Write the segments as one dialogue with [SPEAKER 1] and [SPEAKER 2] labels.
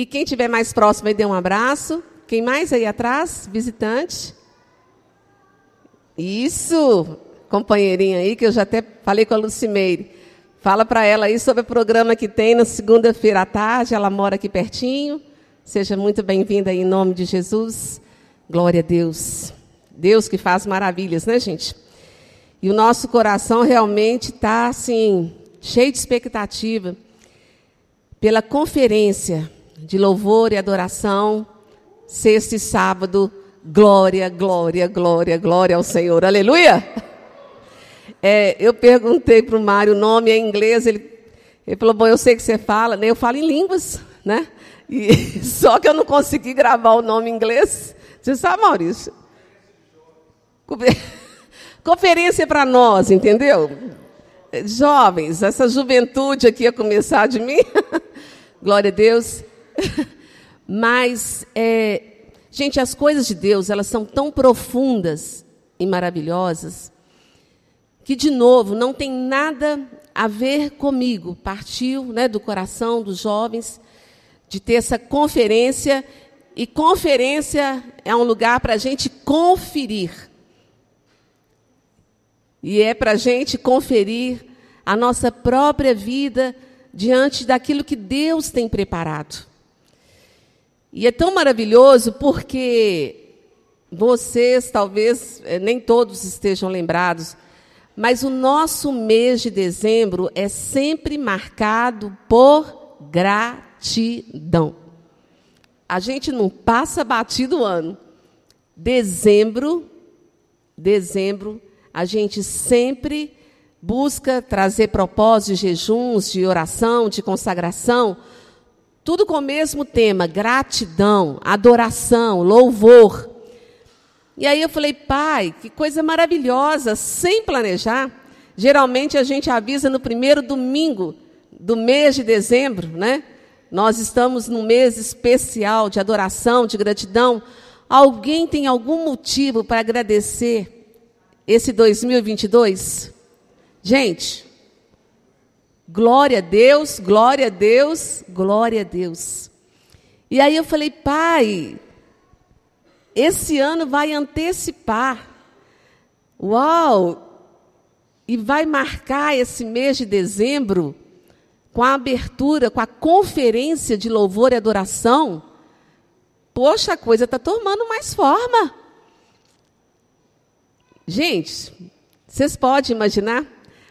[SPEAKER 1] E quem tiver mais próximo aí, dê um abraço. Quem mais aí atrás? Visitante. Isso, companheirinha aí, que eu já até falei com a Lucimeire. Fala para ela aí sobre o programa que tem na segunda-feira à tarde. Ela mora aqui pertinho. Seja muito bem-vinda em nome de Jesus. Glória a Deus. Deus que faz maravilhas, né, gente? E o nosso coração realmente está, assim, cheio de expectativa pela conferência de louvor e adoração, sexta e sábado. Glória, glória, glória, glória ao Senhor. Aleluia! É, eu perguntei para o Mário o nome em inglês, ele, ele falou, bom, eu sei que você fala, né? eu falo em línguas, né? E, só que eu não consegui gravar o nome em inglês. Você sabe, Maurício? Conferência para nós, entendeu? Jovens, essa juventude aqui a começar de mim. Glória a Deus. Mas, é, gente, as coisas de Deus, elas são tão profundas e maravilhosas, que, de novo, não tem nada a ver comigo. Partiu né, do coração dos jovens de ter essa conferência, e conferência é um lugar para a gente conferir e é para a gente conferir a nossa própria vida diante daquilo que Deus tem preparado. E é tão maravilhoso porque vocês, talvez eh, nem todos estejam lembrados, mas o nosso mês de dezembro é sempre marcado por gratidão. A gente não passa batido o ano. Dezembro, dezembro a gente sempre busca trazer propósitos de jejuns, de oração, de consagração, tudo com o mesmo tema: gratidão, adoração, louvor. E aí eu falei, pai, que coisa maravilhosa, sem planejar. Geralmente a gente avisa no primeiro domingo do mês de dezembro, né? Nós estamos num mês especial de adoração, de gratidão. Alguém tem algum motivo para agradecer esse 2022? Gente, glória a Deus, glória a Deus, glória a Deus. E aí eu falei, pai, esse ano vai antecipar. Uau! E vai marcar esse mês de dezembro com a abertura, com a conferência de louvor e adoração. Poxa, a coisa está tomando mais forma. Gente, vocês podem imaginar?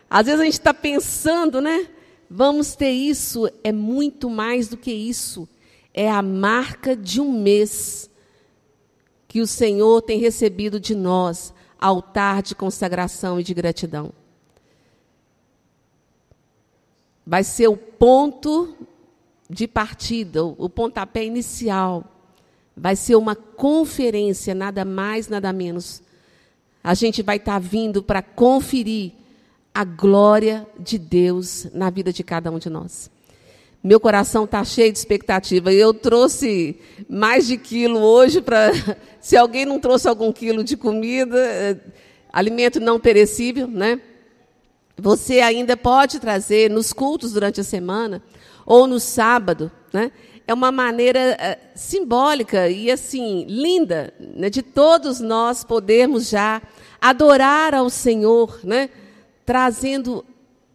[SPEAKER 1] Às vezes a gente está pensando, né? Vamos ter isso. É muito mais do que isso. É a marca de um mês que o Senhor tem recebido de nós altar de consagração e de gratidão. Vai ser o ponto de partida, o pontapé inicial. Vai ser uma conferência, nada mais, nada menos, a gente vai estar tá vindo para conferir a glória de Deus na vida de cada um de nós. Meu coração está cheio de expectativa. Eu trouxe mais de quilo hoje para. Se alguém não trouxe algum quilo de comida, eh, alimento não perecível, né? Você ainda pode trazer nos cultos durante a semana ou no sábado, né? É uma maneira uh, simbólica e assim linda né, de todos nós podermos já adorar ao Senhor, né? Trazendo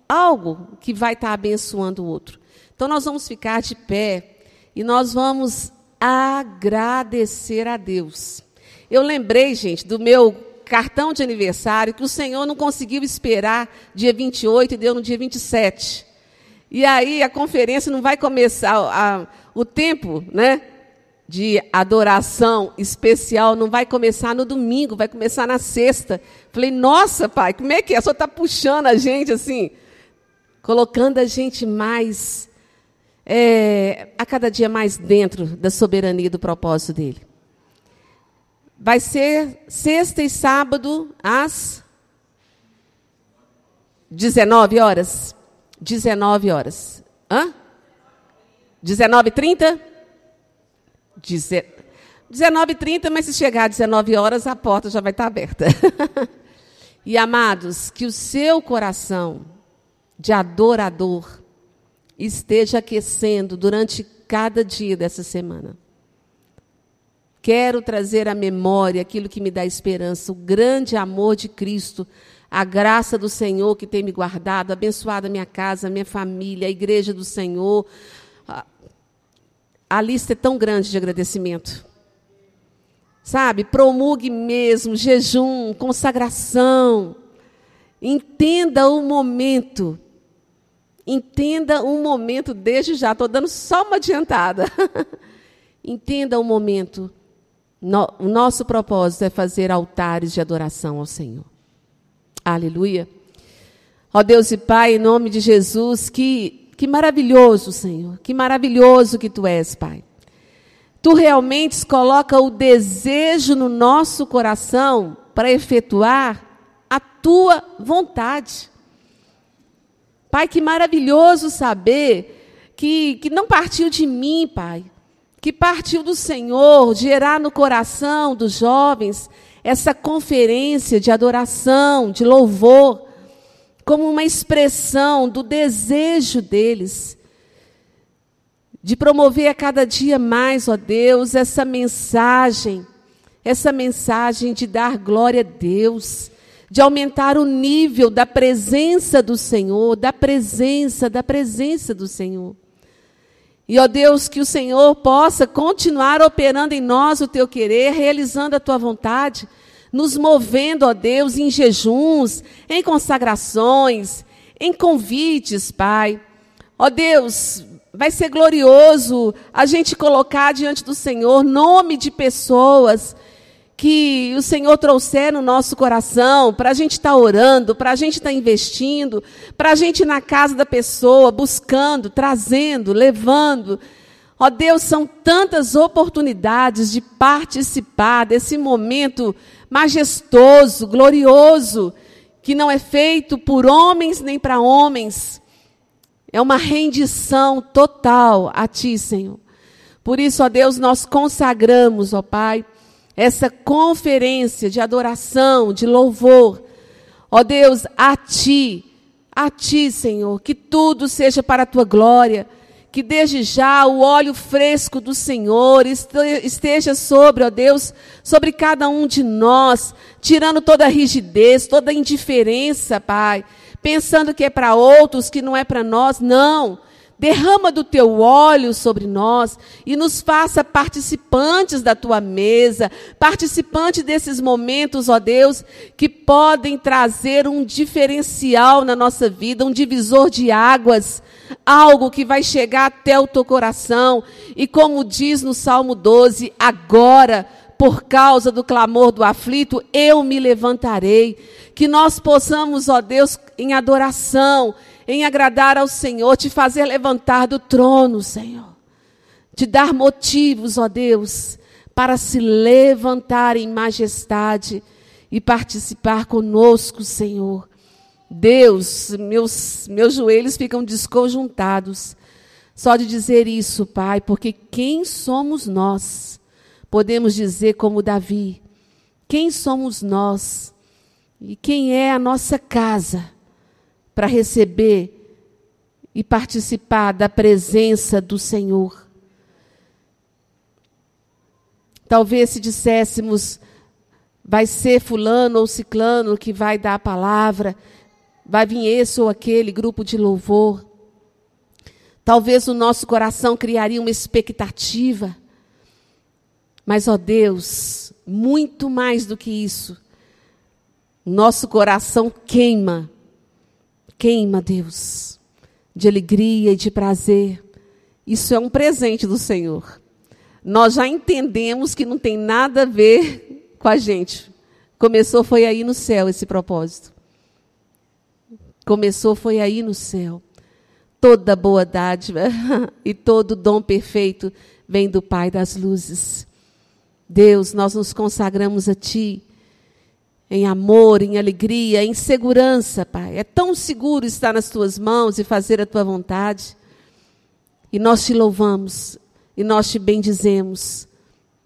[SPEAKER 1] algo que vai estar abençoando o outro. Então nós vamos ficar de pé e nós vamos agradecer a Deus. Eu lembrei, gente, do meu cartão de aniversário que o Senhor não conseguiu esperar dia 28 e deu no dia 27. E aí a conferência não vai começar, a, o tempo, né? De adoração especial não vai começar no domingo, vai começar na sexta. Falei, nossa, pai, como é que é? Só está puxando a gente assim, colocando a gente mais, é, a cada dia mais dentro da soberania do propósito dele. Vai ser sexta e sábado às 19 horas. 19 horas. Hã? 19h30? 19h30, mas se chegar às 19 horas, a porta já vai estar aberta. e amados, que o seu coração de adorador, esteja aquecendo durante cada dia dessa semana. Quero trazer à memória aquilo que me dá esperança, o grande amor de Cristo, a graça do Senhor que tem me guardado, abençoado a minha casa, a minha família, a igreja do Senhor. A lista é tão grande de agradecimento. Sabe, promulgue mesmo jejum, consagração. Entenda o momento Entenda um momento desde já, estou dando só uma adiantada. Entenda um momento. No, o nosso propósito é fazer altares de adoração ao Senhor. Aleluia. Ó Deus e Pai, em nome de Jesus, que, que maravilhoso, Senhor. Que maravilhoso que Tu és, Pai. Tu realmente coloca o desejo no nosso coração para efetuar a Tua vontade. Pai, que maravilhoso saber que, que não partiu de mim, Pai, que partiu do Senhor, gerar no coração dos jovens essa conferência de adoração, de louvor, como uma expressão do desejo deles de promover a cada dia mais, ó Deus, essa mensagem, essa mensagem de dar glória a Deus, de aumentar o nível da presença do Senhor, da presença, da presença do Senhor. E, ó Deus, que o Senhor possa continuar operando em nós o teu querer, realizando a tua vontade, nos movendo, ó Deus, em jejuns, em consagrações, em convites, Pai. Ó Deus, vai ser glorioso a gente colocar diante do Senhor nome de pessoas que o Senhor trouxer no nosso coração, para a gente estar tá orando, para a gente estar tá investindo, para a gente ir na casa da pessoa, buscando, trazendo, levando. Ó Deus, são tantas oportunidades de participar desse momento majestoso, glorioso, que não é feito por homens nem para homens. É uma rendição total a Ti, Senhor. Por isso, ó Deus, nós consagramos, ó Pai, essa conferência de adoração, de louvor. Ó Deus, a Ti, a Ti, Senhor, que tudo seja para a Tua glória, que desde já o óleo fresco do Senhor esteja sobre, ó Deus, sobre cada um de nós, tirando toda a rigidez, toda a indiferença, Pai, pensando que é para outros, que não é para nós, não. Derrama do teu óleo sobre nós e nos faça participantes da tua mesa, participantes desses momentos, ó Deus, que podem trazer um diferencial na nossa vida, um divisor de águas, algo que vai chegar até o teu coração. E como diz no Salmo 12, agora, por causa do clamor do aflito, eu me levantarei. Que nós possamos, ó Deus, em adoração, em agradar ao Senhor, te fazer levantar do trono, Senhor. Te dar motivos, ó Deus, para se levantar em majestade e participar conosco, Senhor. Deus, meus, meus joelhos ficam desconjuntados só de dizer isso, Pai, porque quem somos nós? Podemos dizer como Davi: quem somos nós? E quem é a nossa casa? Para receber e participar da presença do Senhor. Talvez se disséssemos, vai ser fulano ou ciclano que vai dar a palavra, vai vir esse ou aquele grupo de louvor. Talvez o nosso coração criaria uma expectativa. Mas, ó Deus, muito mais do que isso, nosso coração queima queima, Deus, de alegria e de prazer. Isso é um presente do Senhor. Nós já entendemos que não tem nada a ver com a gente. Começou foi aí no céu esse propósito. Começou foi aí no céu. Toda boa dádiva e todo dom perfeito vem do Pai das luzes. Deus, nós nos consagramos a Ti em amor, em alegria, em segurança, Pai. É tão seguro estar nas tuas mãos e fazer a tua vontade. E nós te louvamos e nós te bendizemos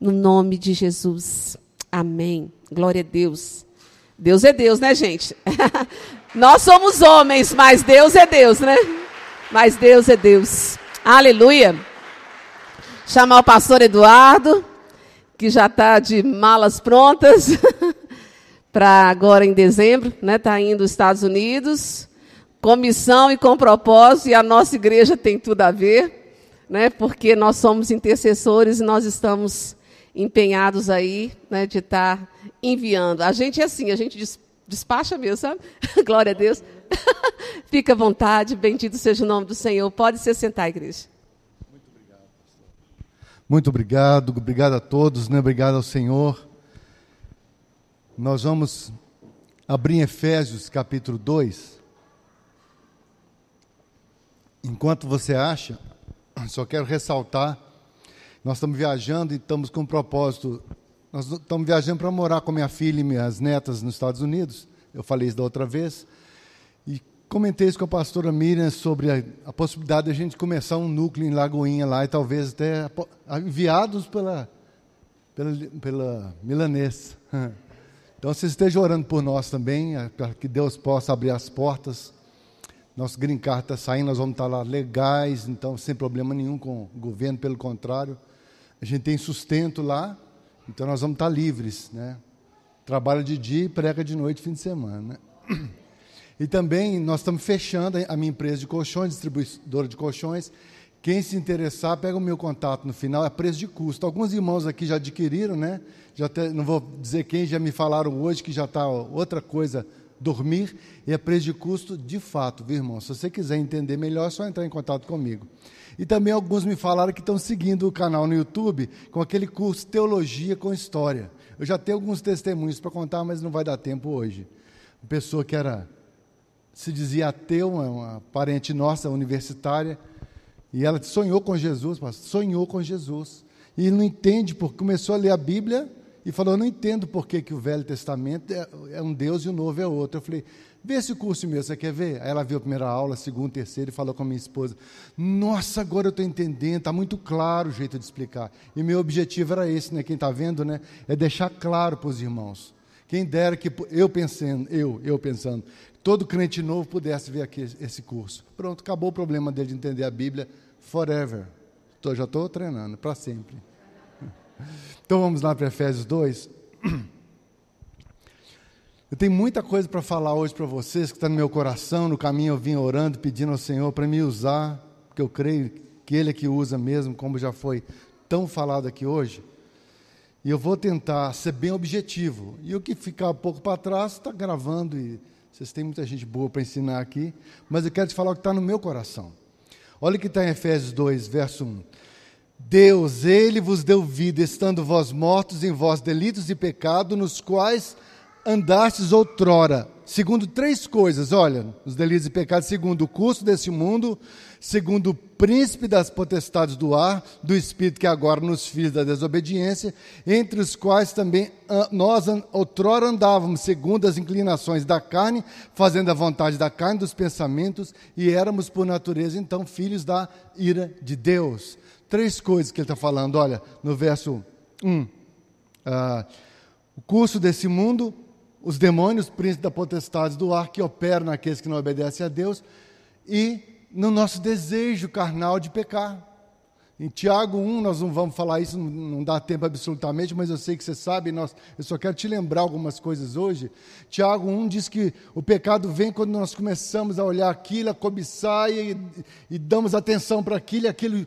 [SPEAKER 1] no nome de Jesus. Amém. Glória a Deus. Deus é Deus, né, gente? nós somos homens, mas Deus é Deus, né? Mas Deus é Deus. Aleluia. Chamar o pastor Eduardo, que já está de malas prontas para agora em dezembro, né? Está indo aos Estados Unidos, com missão e com propósito, e a nossa igreja tem tudo a ver, né? Porque nós somos intercessores e nós estamos empenhados aí, né? De estar tá enviando. A gente é assim, a gente despacha mesmo, sabe? Glória a Deus. Fica à vontade, bendito seja o nome do Senhor. Pode se sentar, igreja.
[SPEAKER 2] Muito obrigado, pastor. Muito obrigado, obrigado a todos, né? obrigado ao Senhor. Nós vamos abrir Efésios capítulo 2. Enquanto você acha, só quero ressaltar, nós estamos viajando e estamos com um propósito. Nós estamos viajando para morar com minha filha e minhas netas nos Estados Unidos. Eu falei isso da outra vez. E comentei isso com a pastora Miriam sobre a, a possibilidade de a gente começar um núcleo em Lagoinha lá e talvez até enviados pela, pela, pela milanês. Então, você esteja orando por nós também, para que Deus possa abrir as portas. Nosso green card está saindo, nós vamos estar lá legais, então sem problema nenhum com o governo, pelo contrário. A gente tem sustento lá, então nós vamos estar livres, né? Trabalha de dia e prega de noite, fim de semana, né? E também nós estamos fechando a minha empresa de colchões, distribuidora de colchões. Quem se interessar, pega o meu contato no final, é preço de custo. Alguns irmãos aqui já adquiriram, né? Já te, não vou dizer quem, já me falaram hoje que já está outra coisa, dormir, e é preço de custo de fato, viu, irmão? Se você quiser entender melhor, é só entrar em contato comigo. E também alguns me falaram que estão seguindo o canal no YouTube com aquele curso Teologia com História. Eu já tenho alguns testemunhos para contar, mas não vai dar tempo hoje. Uma pessoa que era, se dizia ateu, uma, uma parente nossa, universitária, e ela sonhou com Jesus, sonhou com Jesus. E não entende, porque começou a ler a Bíblia e falou: não entendo por que, que o Velho Testamento é, é, um Deus e o Novo é outro. Eu falei: Vê esse curso meu, você quer ver? Aí ela viu a primeira aula, a segunda, a terceira e falou com a minha esposa: Nossa, agora eu estou entendendo, está muito claro o jeito de explicar. E meu objetivo era esse, né? Quem está vendo, né? É deixar claro para os irmãos. Quem dera que eu pensando, eu, eu pensando, todo crente novo pudesse ver aqui esse curso. Pronto, acabou o problema dele de entender a Bíblia forever. Tô, já estou treinando, para sempre. Então vamos lá para Efésios 2. Eu tenho muita coisa para falar hoje para vocês que está no meu coração. No caminho eu vim orando, pedindo ao Senhor para me usar, porque eu creio que Ele é que usa mesmo, como já foi tão falado aqui hoje. E eu vou tentar ser bem objetivo. E o que ficar um pouco para trás está gravando e vocês têm muita gente boa para ensinar aqui, mas eu quero te falar o que está no meu coração. Olha o que está em Efésios 2, verso 1. Deus, Ele vos deu vida, estando vós mortos em vós delitos e pecado, nos quais andastes outrora, segundo três coisas, olha, os delitos e pecados, segundo o curso desse mundo, segundo o príncipe das potestades do ar, do espírito que agora nos filhos da desobediência, entre os quais também ah, nós outrora andávamos segundo as inclinações da carne, fazendo a vontade da carne, dos pensamentos, e éramos por natureza então filhos da ira de Deus três coisas que ele está falando. Olha, no verso 1. Ah, o curso desse mundo, os demônios, príncipes da potestade do ar, que operam naqueles que não obedecem a Deus, e no nosso desejo carnal de pecar. Em Tiago 1, nós não vamos falar isso, não dá tempo absolutamente, mas eu sei que você sabe, nós, eu só quero te lembrar algumas coisas hoje. Tiago 1 diz que o pecado vem quando nós começamos a olhar aquilo, a cobiçar e, e damos atenção para aquilo, e aquilo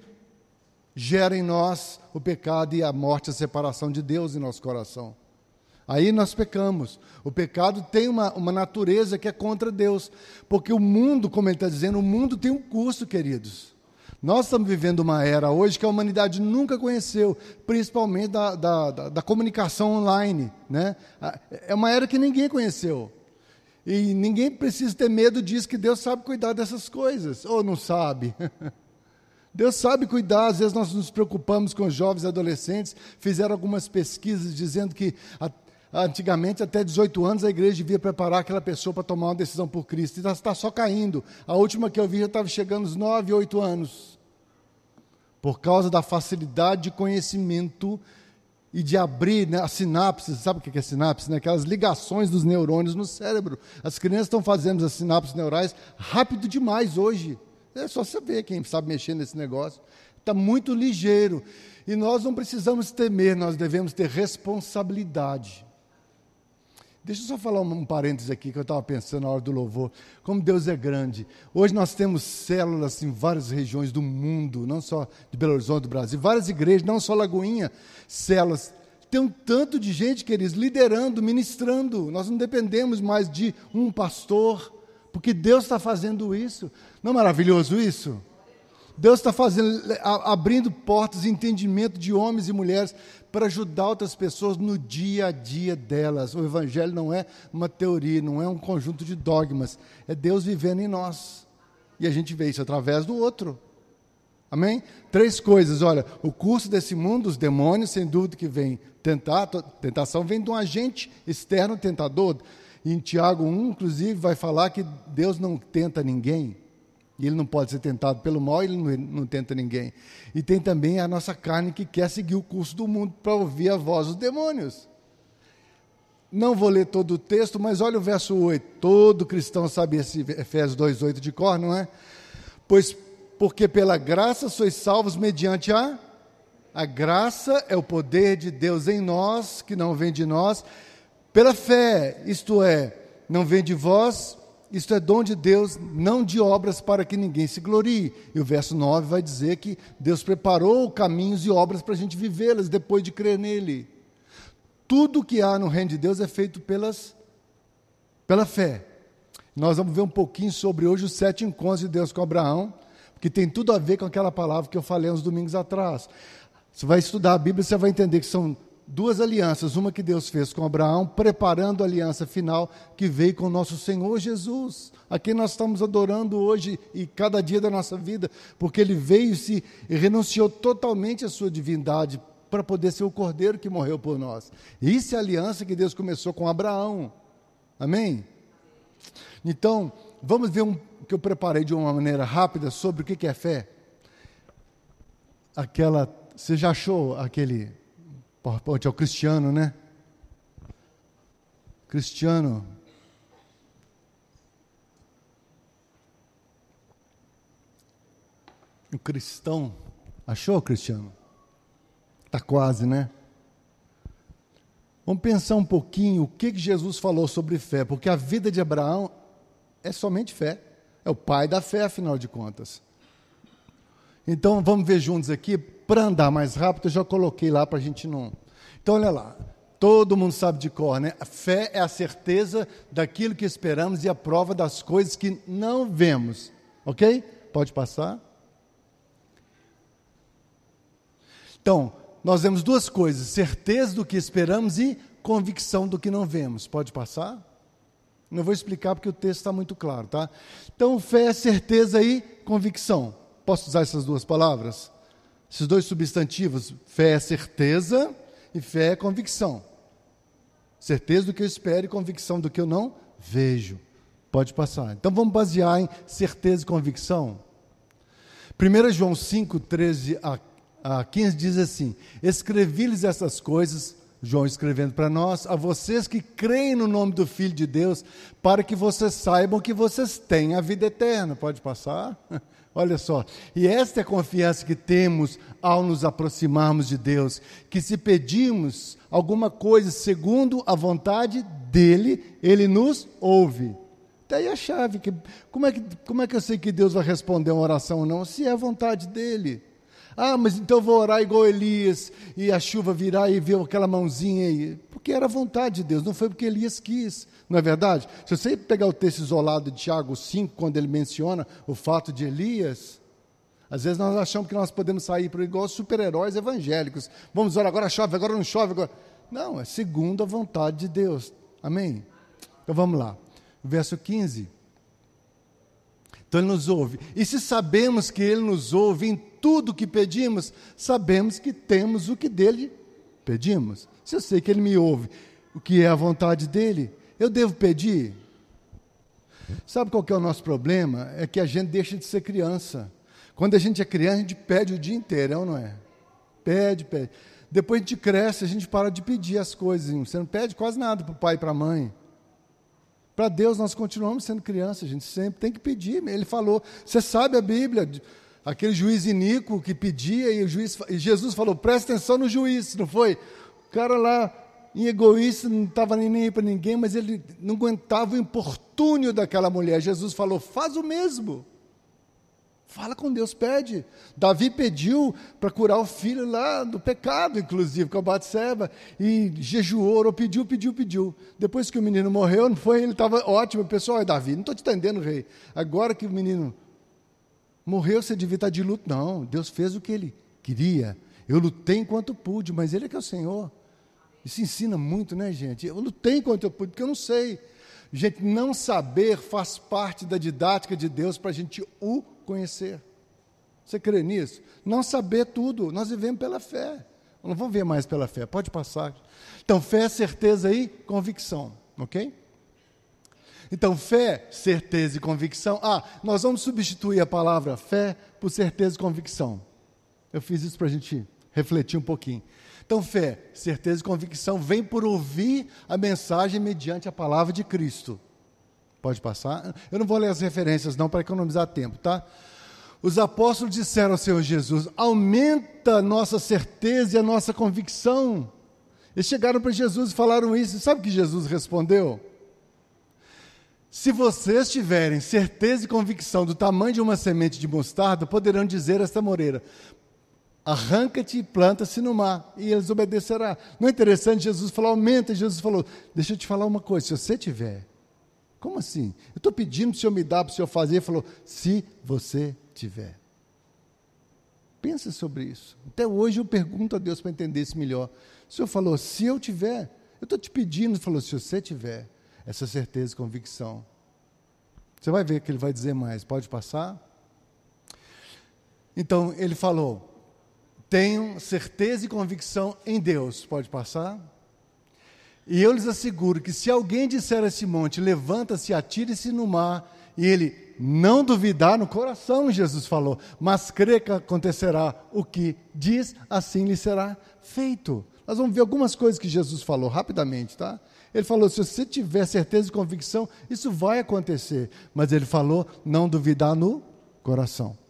[SPEAKER 2] gera em nós o pecado e a morte, a separação de Deus em nosso coração. Aí nós pecamos. O pecado tem uma, uma natureza que é contra Deus. Porque o mundo, como ele está dizendo, o mundo tem um curso, queridos. Nós estamos vivendo uma era hoje que a humanidade nunca conheceu, principalmente da, da, da, da comunicação online. Né? É uma era que ninguém conheceu. E ninguém precisa ter medo disso, que Deus sabe cuidar dessas coisas. Ou não sabe? Deus sabe cuidar, às vezes nós nos preocupamos com jovens adolescentes. Fizeram algumas pesquisas dizendo que antigamente, até 18 anos, a igreja devia preparar aquela pessoa para tomar uma decisão por Cristo. E está só caindo. A última que eu vi já estava chegando aos 9, 8 anos. Por causa da facilidade de conhecimento e de abrir né, as sinapses, sabe o que é sinapse? Né? Aquelas ligações dos neurônios no cérebro. As crianças estão fazendo as sinapses neurais rápido demais hoje. É só saber quem sabe mexer nesse negócio. Está muito ligeiro. E nós não precisamos temer, nós devemos ter responsabilidade. Deixa eu só falar um, parênteses aqui que eu estava pensando na hora do louvor. Como Deus é grande. Hoje nós temos células em várias regiões do mundo, não só de Belo Horizonte do Brasil, várias igrejas, não só Lagoinha, células. Tem um tanto de gente, queridos, liderando, ministrando. Nós não dependemos mais de um pastor, porque Deus está fazendo isso. Não é maravilhoso isso? Deus está fazendo, abrindo portas entendimento de homens e mulheres para ajudar outras pessoas no dia a dia delas. O Evangelho não é uma teoria, não é um conjunto de dogmas, é Deus vivendo em nós. E a gente vê isso através do outro. Amém? Três coisas. Olha, o curso desse mundo, os demônios, sem dúvida que vem tentar, tentação vem de um agente externo tentador. Em Tiago 1, inclusive, vai falar que Deus não tenta ninguém. E ele não pode ser tentado pelo mal, ele não, não, tenta ninguém. E tem também a nossa carne que quer seguir o curso do mundo para ouvir a voz dos demônios. Não vou ler todo o texto, mas olha o verso 8. Todo cristão sabe esse Efésios 2,8 de cor, não é? Pois porque pela graça sois salvos mediante a a graça é o poder de Deus em nós, que não vem de nós, pela fé, isto é, não vem de vós, isto é dom de Deus, não de obras para que ninguém se glorie. E o verso 9 vai dizer que Deus preparou caminhos e obras para a gente vivê-las depois de crer nele. Tudo que há no reino de Deus é feito pelas, pela fé. Nós vamos ver um pouquinho sobre hoje os sete encontros de Deus com Abraão, que tem tudo a ver com aquela palavra que eu falei uns domingos atrás. Você vai estudar a Bíblia, você vai entender que são duas alianças, uma que Deus fez com Abraão, preparando a aliança final que veio com o nosso Senhor Jesus, a quem nós estamos adorando hoje e cada dia da nossa vida, porque ele veio se e renunciou totalmente à sua divindade para poder ser o cordeiro que morreu por nós. Isso é a aliança que Deus começou com Abraão. Amém? Então, vamos ver um que eu preparei de uma maneira rápida sobre o que é fé. Aquela, você já achou aquele PowerPoint é o Cristiano, né? Cristiano. O cristão. Achou, Cristiano? Está quase, né? Vamos pensar um pouquinho o que, que Jesus falou sobre fé, porque a vida de Abraão é somente fé. É o pai da fé, afinal de contas. Então vamos ver juntos aqui para andar mais rápido, eu já coloquei lá para a gente não. Então, olha lá. Todo mundo sabe de cor, né? A fé é a certeza daquilo que esperamos e a prova das coisas que não vemos. Ok? Pode passar. Então, nós vemos duas coisas: certeza do que esperamos e convicção do que não vemos. Pode passar? Não vou explicar porque o texto está muito claro, tá? Então, fé é certeza e convicção. Posso usar essas duas palavras? Esses dois substantivos, fé é certeza e fé é convicção. Certeza do que eu espero e convicção do que eu não vejo. Pode passar. Então vamos basear em certeza e convicção. 1 João 5, 13 a 15 diz assim: Escrevi-lhes essas coisas, João escrevendo para nós, a vocês que creem no nome do Filho de Deus, para que vocês saibam que vocês têm a vida eterna. Pode passar? Olha só, e esta é a confiança que temos ao nos aproximarmos de Deus, que se pedimos alguma coisa segundo a vontade dEle, Ele nos ouve. Daí a chave, que, como, é que, como é que eu sei que Deus vai responder uma oração ou não? Se é a vontade dEle. Ah, mas então eu vou orar igual Elias, e a chuva virá e ver aquela mãozinha aí. Porque era a vontade de Deus, não foi porque Elias quis. Não é verdade? Se você pegar o texto isolado de Tiago 5, quando ele menciona o fato de Elias, às vezes nós achamos que nós podemos sair para igual super-heróis evangélicos. Vamos orar, agora chove, agora não chove. Agora... Não, é segundo a vontade de Deus. Amém? Então vamos lá. Verso 15. Então ele nos ouve. E se sabemos que ele nos ouve em tudo que pedimos, sabemos que temos o que dele pedimos. Se eu sei que ele me ouve, o que é a vontade dele, eu devo pedir? Sabe qual que é o nosso problema? É que a gente deixa de ser criança. Quando a gente é criança, a gente pede o dia inteiro, é não é? Pede, pede. Depois a gente cresce, a gente para de pedir as coisas. Você não pede quase nada para o pai e para a mãe. Para Deus nós continuamos sendo crianças, a gente sempre tem que pedir. Ele falou, você sabe a Bíblia, aquele juiz iníquo que pedia e, o juiz, e Jesus falou, presta atenção no juiz, não foi? O cara lá, em egoísta, não estava nem aí para ninguém, mas ele não aguentava o importúnio daquela mulher. Jesus falou, faz o mesmo. Fala com Deus, pede. Davi pediu para curar o filho lá do pecado, inclusive, com a Batseba, e jejuou, orou, pediu, pediu, pediu. Depois que o menino morreu, não foi, ele estava ótimo. Pessoal, é Davi, não estou te entendendo, rei. Agora que o menino morreu, você devia estar de luto. Não, Deus fez o que ele queria. Eu lutei enquanto pude, mas ele é que é o Senhor. Isso ensina muito, né, gente? Eu lutei enquanto eu pude, porque eu não sei. Gente, não saber faz parte da didática de Deus para a gente o conhecer. Você crê nisso? Não saber tudo, nós vivemos pela fé. Não vamos ver mais pela fé, pode passar. Então, fé, certeza e convicção, ok? Então, fé, certeza e convicção. Ah, nós vamos substituir a palavra fé por certeza e convicção. Eu fiz isso para a gente refletir um pouquinho. Então, fé, certeza e convicção vem por ouvir a mensagem mediante a palavra de Cristo. Pode passar? Eu não vou ler as referências, não, para economizar tempo, tá? Os apóstolos disseram ao Senhor Jesus: aumenta a nossa certeza e a nossa convicção. Eles chegaram para Jesus e falaram isso. Sabe o que Jesus respondeu? Se vocês tiverem certeza e convicção do tamanho de uma semente de mostarda, poderão dizer a esta moreira: arranca-te e planta-se no mar, e eles obedecerão. Não é interessante? Jesus falou: aumenta. Jesus falou: deixa eu te falar uma coisa, se você tiver como assim? Eu estou pedindo para o Senhor me dar, para o Senhor fazer. Ele falou: se você tiver. Pensa sobre isso. Até hoje eu pergunto a Deus para entender isso melhor. O Senhor falou: se eu tiver, eu estou te pedindo. Ele falou: se você tiver essa certeza e convicção. Você vai ver que ele vai dizer mais. Pode passar? Então, ele falou: tenham certeza e convicção em Deus. Pode passar? E eu lhes asseguro que se alguém disser a esse monte, levanta-se, atire-se no mar, e ele não duvidar no coração, Jesus falou, mas crê que acontecerá o que diz, assim lhe será feito. Nós vamos ver algumas coisas que Jesus falou rapidamente, tá? Ele falou: se você tiver certeza e convicção, isso vai acontecer. Mas ele falou: não duvidar no coração.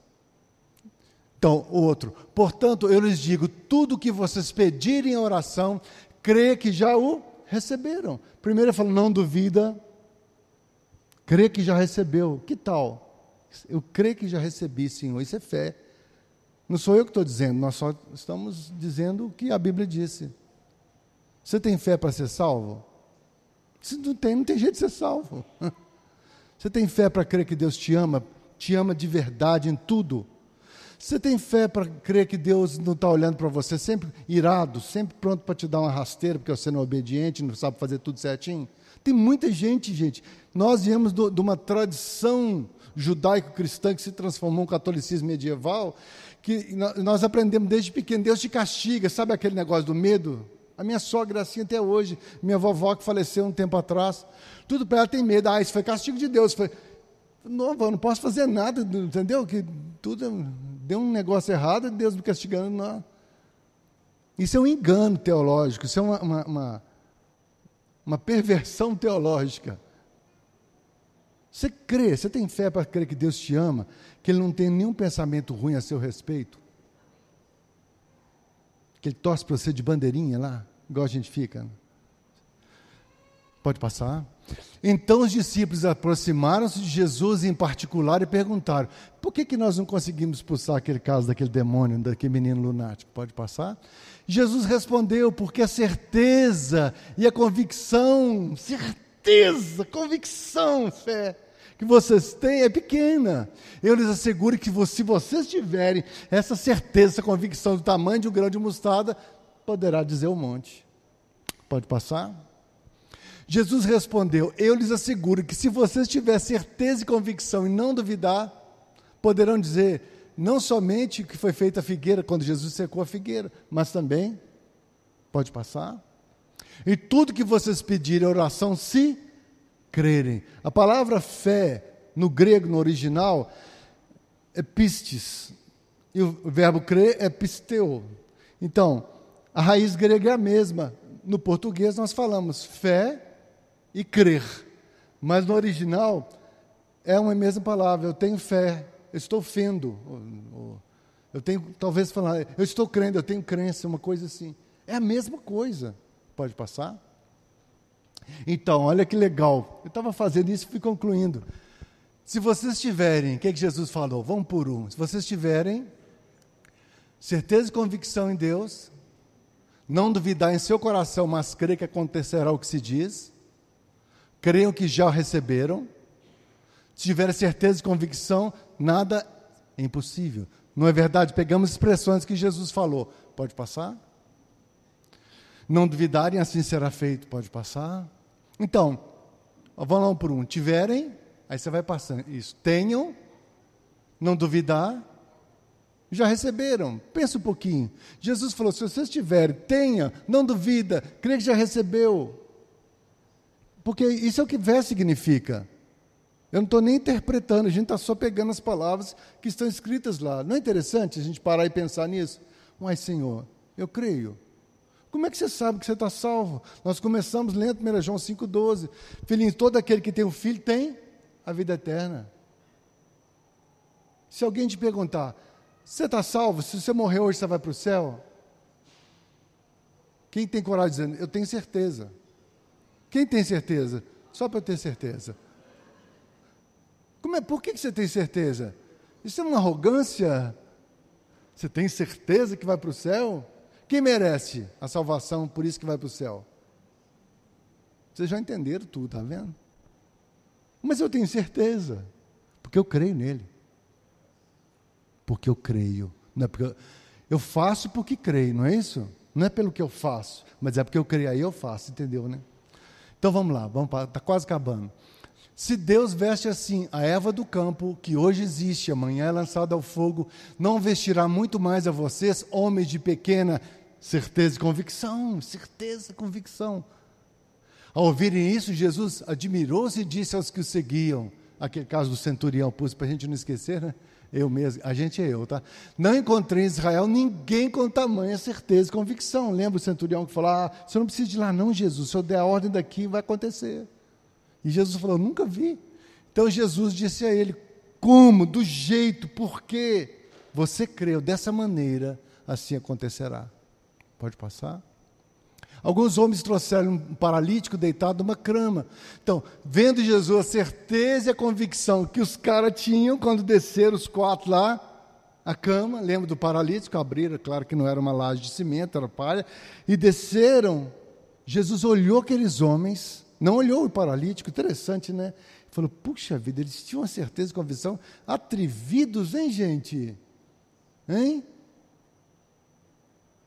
[SPEAKER 2] Então, outro. Portanto, eu lhes digo: tudo que vocês pedirem em oração, crê que já o receberam. Primeiro ele falou, não duvida, crê que já recebeu. Que tal? Eu creio que já recebi, Senhor. Isso é fé. Não sou eu que estou dizendo, nós só estamos dizendo o que a Bíblia disse. Você tem fé para ser salvo? Se não tem, não tem jeito de ser salvo. Você tem fé para crer que Deus te ama, te ama de verdade em tudo? Você tem fé para crer que Deus não está olhando para você, sempre irado, sempre pronto para te dar uma rasteira, porque você não é obediente, não sabe fazer tudo certinho? Tem muita gente, gente. Nós viemos de uma tradição judaico-cristã que se transformou em catolicismo medieval, que nós aprendemos desde pequeno, Deus te castiga, sabe aquele negócio do medo? A minha sogra é assim até hoje, minha vovó que faleceu um tempo atrás, tudo para ela tem medo, ah, isso foi castigo de Deus, foi... Não, eu não posso fazer nada, entendeu? Que tudo deu um negócio errado, Deus me castigando. Não. Isso é um engano teológico, isso é uma, uma, uma, uma perversão teológica. Você crê, você tem fé para crer que Deus te ama, que Ele não tem nenhum pensamento ruim a seu respeito? Que Ele torce para você de bandeirinha lá, igual a gente fica? Pode passar? Então os discípulos aproximaram-se de Jesus em particular e perguntaram: por que, que nós não conseguimos expulsar aquele caso daquele demônio, daquele menino lunático? Pode passar? Jesus respondeu: porque a certeza e a convicção, certeza, convicção, fé, que vocês têm é pequena. Eu lhes asseguro que se vocês tiverem essa certeza, essa convicção do tamanho de um grão de mostarda, poderá dizer um monte. Pode passar? Jesus respondeu: Eu lhes asseguro que se vocês tiverem certeza e convicção e não duvidar, poderão dizer não somente que foi feita a figueira quando Jesus secou a figueira, mas também pode passar. E tudo que vocês pedirem oração, se crerem. A palavra fé no grego, no original, é pistes. E o verbo crer é pisteu. Então, a raiz grega é a mesma. No português nós falamos fé e crer. Mas no original é uma mesma palavra. Eu tenho fé, eu estou fendo. Eu tenho, talvez falar, eu estou crendo, eu tenho crença, uma coisa assim. É a mesma coisa. Pode passar? Então, olha que legal. Eu estava fazendo isso e fui concluindo. Se vocês tiverem, o que, é que Jesus falou? Vamos por um. Se vocês tiverem certeza e convicção em Deus, não duvidar em seu coração, mas crer que acontecerá o que se diz, creiam que já receberam, se tiverem certeza e convicção, nada é impossível. Não é verdade? Pegamos expressões que Jesus falou. Pode passar? Não duvidarem, assim será feito. Pode passar? Então, vamos lá um por um. Tiverem, aí você vai passando. Isso. Tenham, não duvidar, já receberam. Pensa um pouquinho. Jesus falou: se vocês tiverem, tenha, não duvida, crê que já recebeu. Porque isso é o que vé significa. Eu não estou nem interpretando, a gente está só pegando as palavras que estão escritas lá. Não é interessante a gente parar e pensar nisso? Mas, Senhor, eu creio. Como é que você sabe que você está salvo? Nós começamos lendo 1 João 5,12. Filhinho, todo aquele que tem um filho tem a vida eterna. Se alguém te perguntar, você está salvo? Se você morrer hoje, você vai para o céu? Quem tem coragem dizendo, eu tenho certeza. Quem tem certeza? Só para eu ter certeza. Como é, por que você tem certeza? Isso é uma arrogância? Você tem certeza que vai para o céu? Quem merece a salvação, por isso que vai para o céu? Vocês já entenderam tudo, tá vendo? Mas eu tenho certeza, porque eu creio nele. Porque eu creio. Não é porque eu, eu faço porque creio, não é isso? Não é pelo que eu faço, mas é porque eu creio, aí eu faço, entendeu, né? Então vamos lá, vamos está quase acabando. Se Deus veste assim a erva do campo, que hoje existe, amanhã é lançada ao fogo, não vestirá muito mais a vocês, homens de pequena Certeza e convicção, certeza e convicção. Ao ouvirem isso, Jesus admirou-se e disse aos que o seguiam, aquele caso do centurião, pus para a gente não esquecer, né? Eu mesmo, a gente é eu, tá? Não encontrei em Israel ninguém com tamanha certeza e convicção. Lembra o centurião que falou: ah, você não precisa de ir lá, não, Jesus. Se eu der a ordem daqui, vai acontecer. E Jesus falou: nunca vi. Então Jesus disse a ele: como? Do jeito, por quê? Você creu dessa maneira, assim acontecerá. Pode passar? Alguns homens trouxeram um paralítico deitado numa cama. Então, vendo Jesus a certeza e a convicção que os caras tinham quando desceram os quatro lá, a cama, lembra do paralítico? Abriram, claro que não era uma laje de cimento, era palha, e desceram. Jesus olhou aqueles homens, não olhou o paralítico, interessante, né? Falou: puxa vida, eles tinham a certeza e convicção, atrevidos, hein, gente? Hein?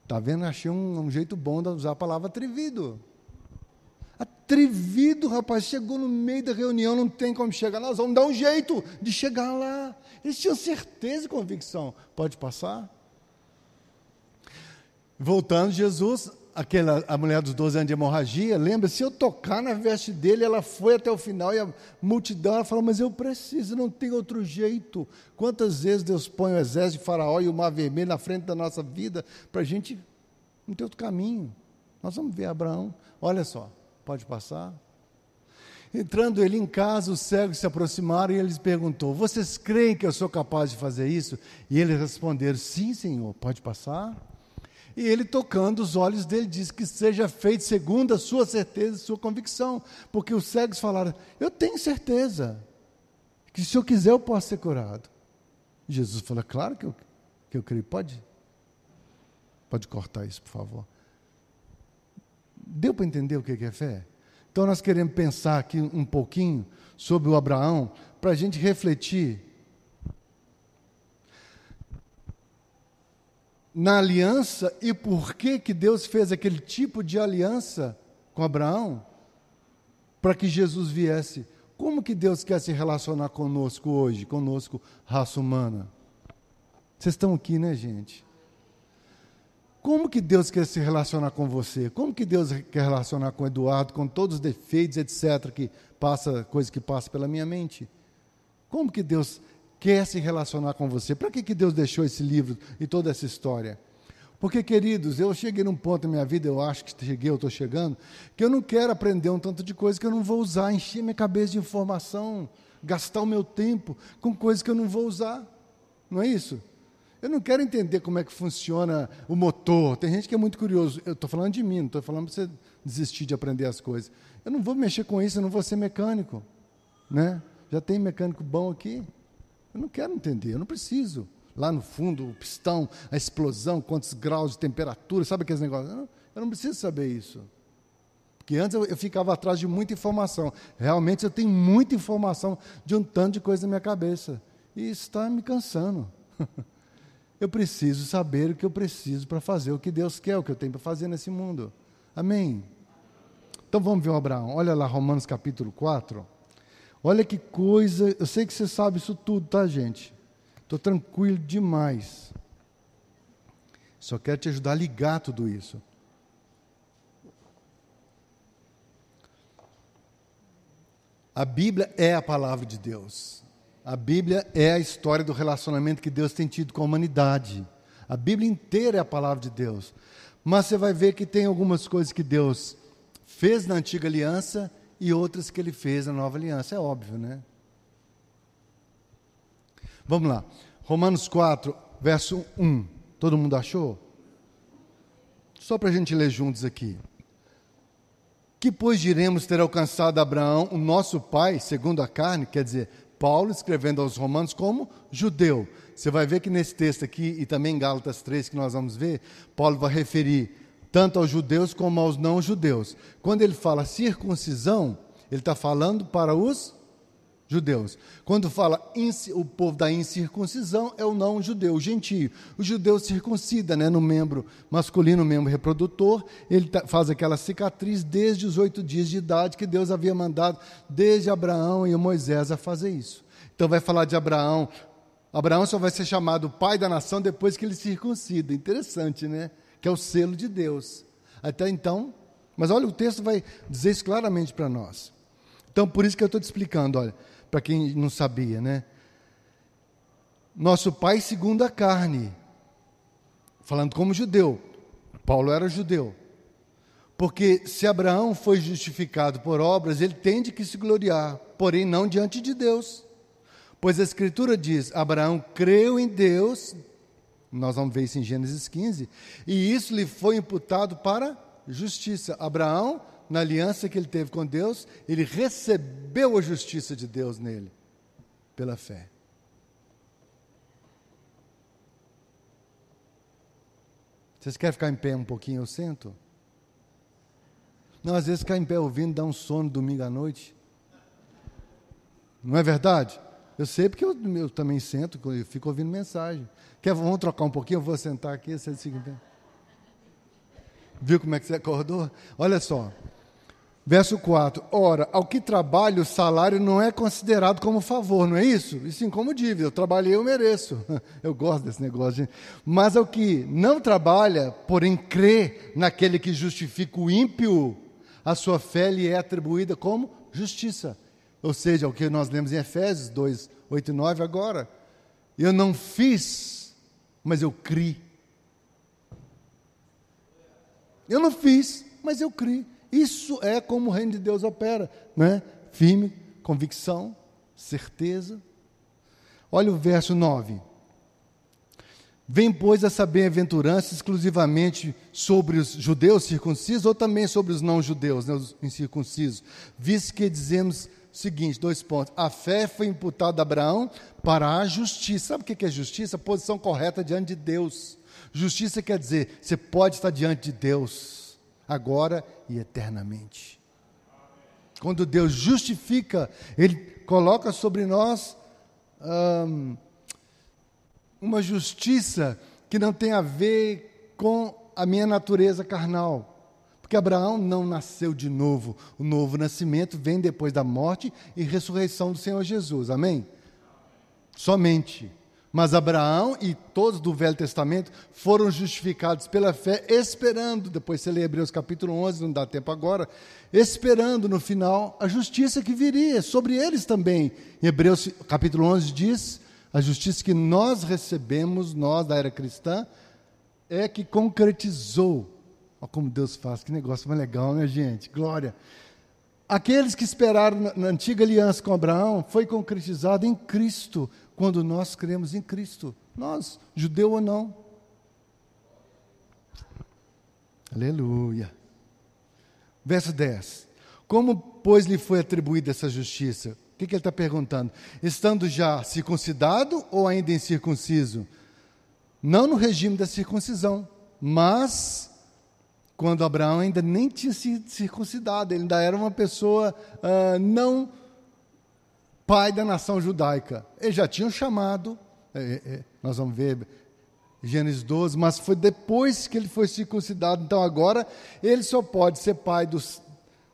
[SPEAKER 2] Está vendo? Achei um, um, jeito bom de usar a palavra atrevido. Atrevido, rapaz, chegou no meio da reunião, não tem como chegar, nós vamos dar um jeito de chegar lá. Eles tinham certeza e convicção. Pode passar? Voltando, Jesus aquela, a mulher dos 12 anos de hemorragia, lembra? Se eu tocar na veste dele, ela foi até o final e a multidão, ela falou, mas eu preciso, não tem outro jeito. Quantas vezes Deus põe o exército de faraó e o mar vermelho na frente da nossa vida para a gente não ter outro caminho. Nós vamos ver Abraão, olha só, pode passar. Entrando ele em casa, os cegos se aproximaram e ele lhes perguntou: Vocês creem que eu sou capaz de fazer isso? E eles responderam: Sim, Senhor, pode passar. E ele, tocando os olhos dele, diz que seja feito segundo a sua certeza e sua convicção. Porque os cegos falaram: Eu tenho certeza que se eu quiser eu posso ser curado. Jesus falou: Claro que eu, que eu creio. Pode? Pode cortar isso, por favor. Deu para entender o que é fé? Então nós queremos pensar aqui um pouquinho sobre o Abraão, para a gente refletir na aliança e por que, que Deus fez aquele tipo de aliança com Abraão para que Jesus viesse. Como que Deus quer se relacionar conosco hoje, conosco, raça humana? Vocês estão aqui, né, gente? Como que Deus quer se relacionar com você? Como que Deus quer relacionar com Eduardo, com todos os defeitos, etc., que passa, coisa que passa pela minha mente? Como que Deus quer se relacionar com você. Para que, que Deus deixou esse livro e toda essa história? Porque, queridos, eu cheguei num ponto na minha vida, eu acho que cheguei, eu estou chegando, que eu não quero aprender um tanto de coisa que eu não vou usar, encher minha cabeça de informação, gastar o meu tempo com coisas que eu não vou usar. Não é isso? Eu não quero entender como é que funciona o motor. Tem gente que é muito curioso. Eu estou falando de mim, não estou falando para você desistir de aprender as coisas. Eu não vou mexer com isso, eu não vou ser mecânico. Né? Já tem mecânico bom aqui. Eu não quero entender, eu não preciso lá no fundo, o pistão, a explosão, quantos graus de temperatura, sabe aqueles negócios? Eu não, eu não preciso saber isso. Porque antes eu, eu, ficava atrás de muita informação. Realmente eu tenho muita informação de um tanto de coisa na minha cabeça. E isso está me cansando. eu preciso saber o que eu preciso para fazer o que Deus quer, o que eu tenho para fazer nesse mundo. Amém? Então vamos ver o Abraão. Olha lá, Romanos capítulo 4. Olha que coisa. Eu sei que você sabe isso tudo, tá, gente? Estou tranquilo demais. Só quero te ajudar a ligar tudo isso. A Bíblia é a palavra de Deus. A Bíblia é a história do relacionamento que Deus tem tido com a humanidade. A Bíblia inteira é a palavra de Deus. Mas você vai ver que tem algumas coisas que Deus fez na antiga aliança e outras que ele fez na nova aliança. É óbvio, né? Vamos lá. Romanos 4, verso 1. Todo mundo achou? Só para a gente ler juntos aqui. Que, pois, diremos ter alcançado Abraão, o nosso pai, segundo a carne, quer dizer, Paulo escrevendo aos Romanos como judeu. Você vai ver que nesse texto aqui, e também em Gálatas 3, que nós vamos ver, Paulo vai referir tanto aos judeus como aos não-judeus. Quando ele fala circuncisão, ele está falando para os judeus. Quando fala o povo da incircuncisão, é o não judeu, o gentio. O judeu circuncida né, no membro masculino, no membro reprodutor, ele tá, faz aquela cicatriz desde os oito dias de idade que Deus havia mandado desde Abraão e Moisés a fazer isso. Então vai falar de Abraão. Abraão só vai ser chamado pai da nação depois que ele circuncida. Interessante, né? Que é o selo de Deus. Até então, mas olha, o texto vai dizer isso claramente para nós. Então, por isso que eu estou te explicando, olha para quem não sabia, né? Nosso pai segundo a carne, falando como judeu. Paulo era judeu. Porque se Abraão foi justificado por obras, ele tem de que se gloriar, porém não diante de Deus. Pois a Escritura diz: Abraão creu em Deus, nós vamos ver isso em Gênesis 15, e isso lhe foi imputado para justiça. Abraão na aliança que ele teve com Deus, ele recebeu a justiça de Deus nele, pela fé. Vocês querem ficar em pé um pouquinho? Eu sento? Não, às vezes ficar em pé ouvindo dá um sono domingo à noite. Não é verdade? Eu sei porque eu, eu também sento, eu fico ouvindo mensagem. Quer, vamos trocar um pouquinho? Eu vou sentar aqui, você fica. Viu como é que você acordou? Olha só. Verso 4: Ora, ao que trabalho, o salário não é considerado como favor, não é isso? E sim como dívida. Eu trabalhei, eu mereço. Eu gosto desse negócio. Gente. Mas ao que não trabalha, porém crê naquele que justifica o ímpio, a sua fé lhe é atribuída como justiça. Ou seja, o que nós lemos em Efésios 2, 8 e 9 agora. Eu não fiz, mas eu criei. Eu não fiz, mas eu criei. Isso é como o reino de Deus opera, né? Firme, convicção, certeza. Olha o verso 9. Vem, pois, essa bem-aventurança exclusivamente sobre os judeus circuncisos ou também sobre os não-judeus, né, os incircuncisos, visto que dizemos seguinte: dois pontos. A fé foi imputada a Abraão para a justiça. Sabe o que é justiça? Posição correta diante de Deus. Justiça quer dizer, você pode estar diante de Deus agora e eternamente. Quando Deus justifica, Ele coloca sobre nós hum, uma justiça que não tem a ver com a minha natureza carnal. Porque Abraão não nasceu de novo. O novo nascimento vem depois da morte e ressurreição do Senhor Jesus. Amém? Somente. Mas Abraão e todos do Velho Testamento foram justificados pela fé, esperando, depois você lê Hebreus capítulo 11, não dá tempo agora, esperando no final a justiça que viria sobre eles também. Em Hebreus capítulo 11 diz: a justiça que nós recebemos, nós da era cristã, é que concretizou. Olha como Deus faz, que negócio mais legal, né, gente? Glória. Aqueles que esperaram na, antiga aliança com Abraão foi concretizado em Cristo, quando nós cremos em Cristo. Nós, judeu ou não. Aleluia. Verso 10. Como, pois, lhe foi atribuída essa justiça? O que, que ele está perguntando? Estando já circuncidado ou ainda incircunciso? Não no regime da circuncisão, mas quando Abraão ainda nem tinha sido circuncidado, ele ainda era uma pessoa uh, não pai da nação judaica. Eles já tinham chamado, é, é, nós vamos ver Gênesis 12, mas foi depois que ele foi circuncidado. Então agora ele só pode ser pai dos,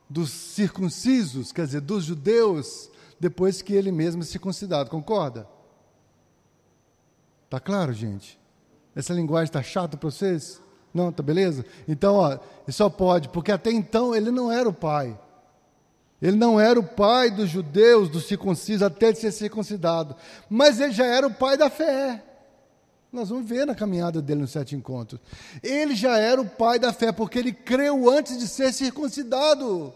[SPEAKER 2] dos circuncisos, quer dizer, dos judeus, depois que ele mesmo é circuncidado. Concorda? Tá claro, gente? Essa linguagem está chata para vocês? Não, tá beleza? Então, ó, ele só pode, porque até então ele não era o pai. Ele não era o pai dos judeus, dos circuncisos, até ele ser circuncidado. Mas ele já era o pai da fé. Nós vamos ver na caminhada dele nos sete encontros. Ele já era o pai da fé, porque ele creu antes de ser circuncidado.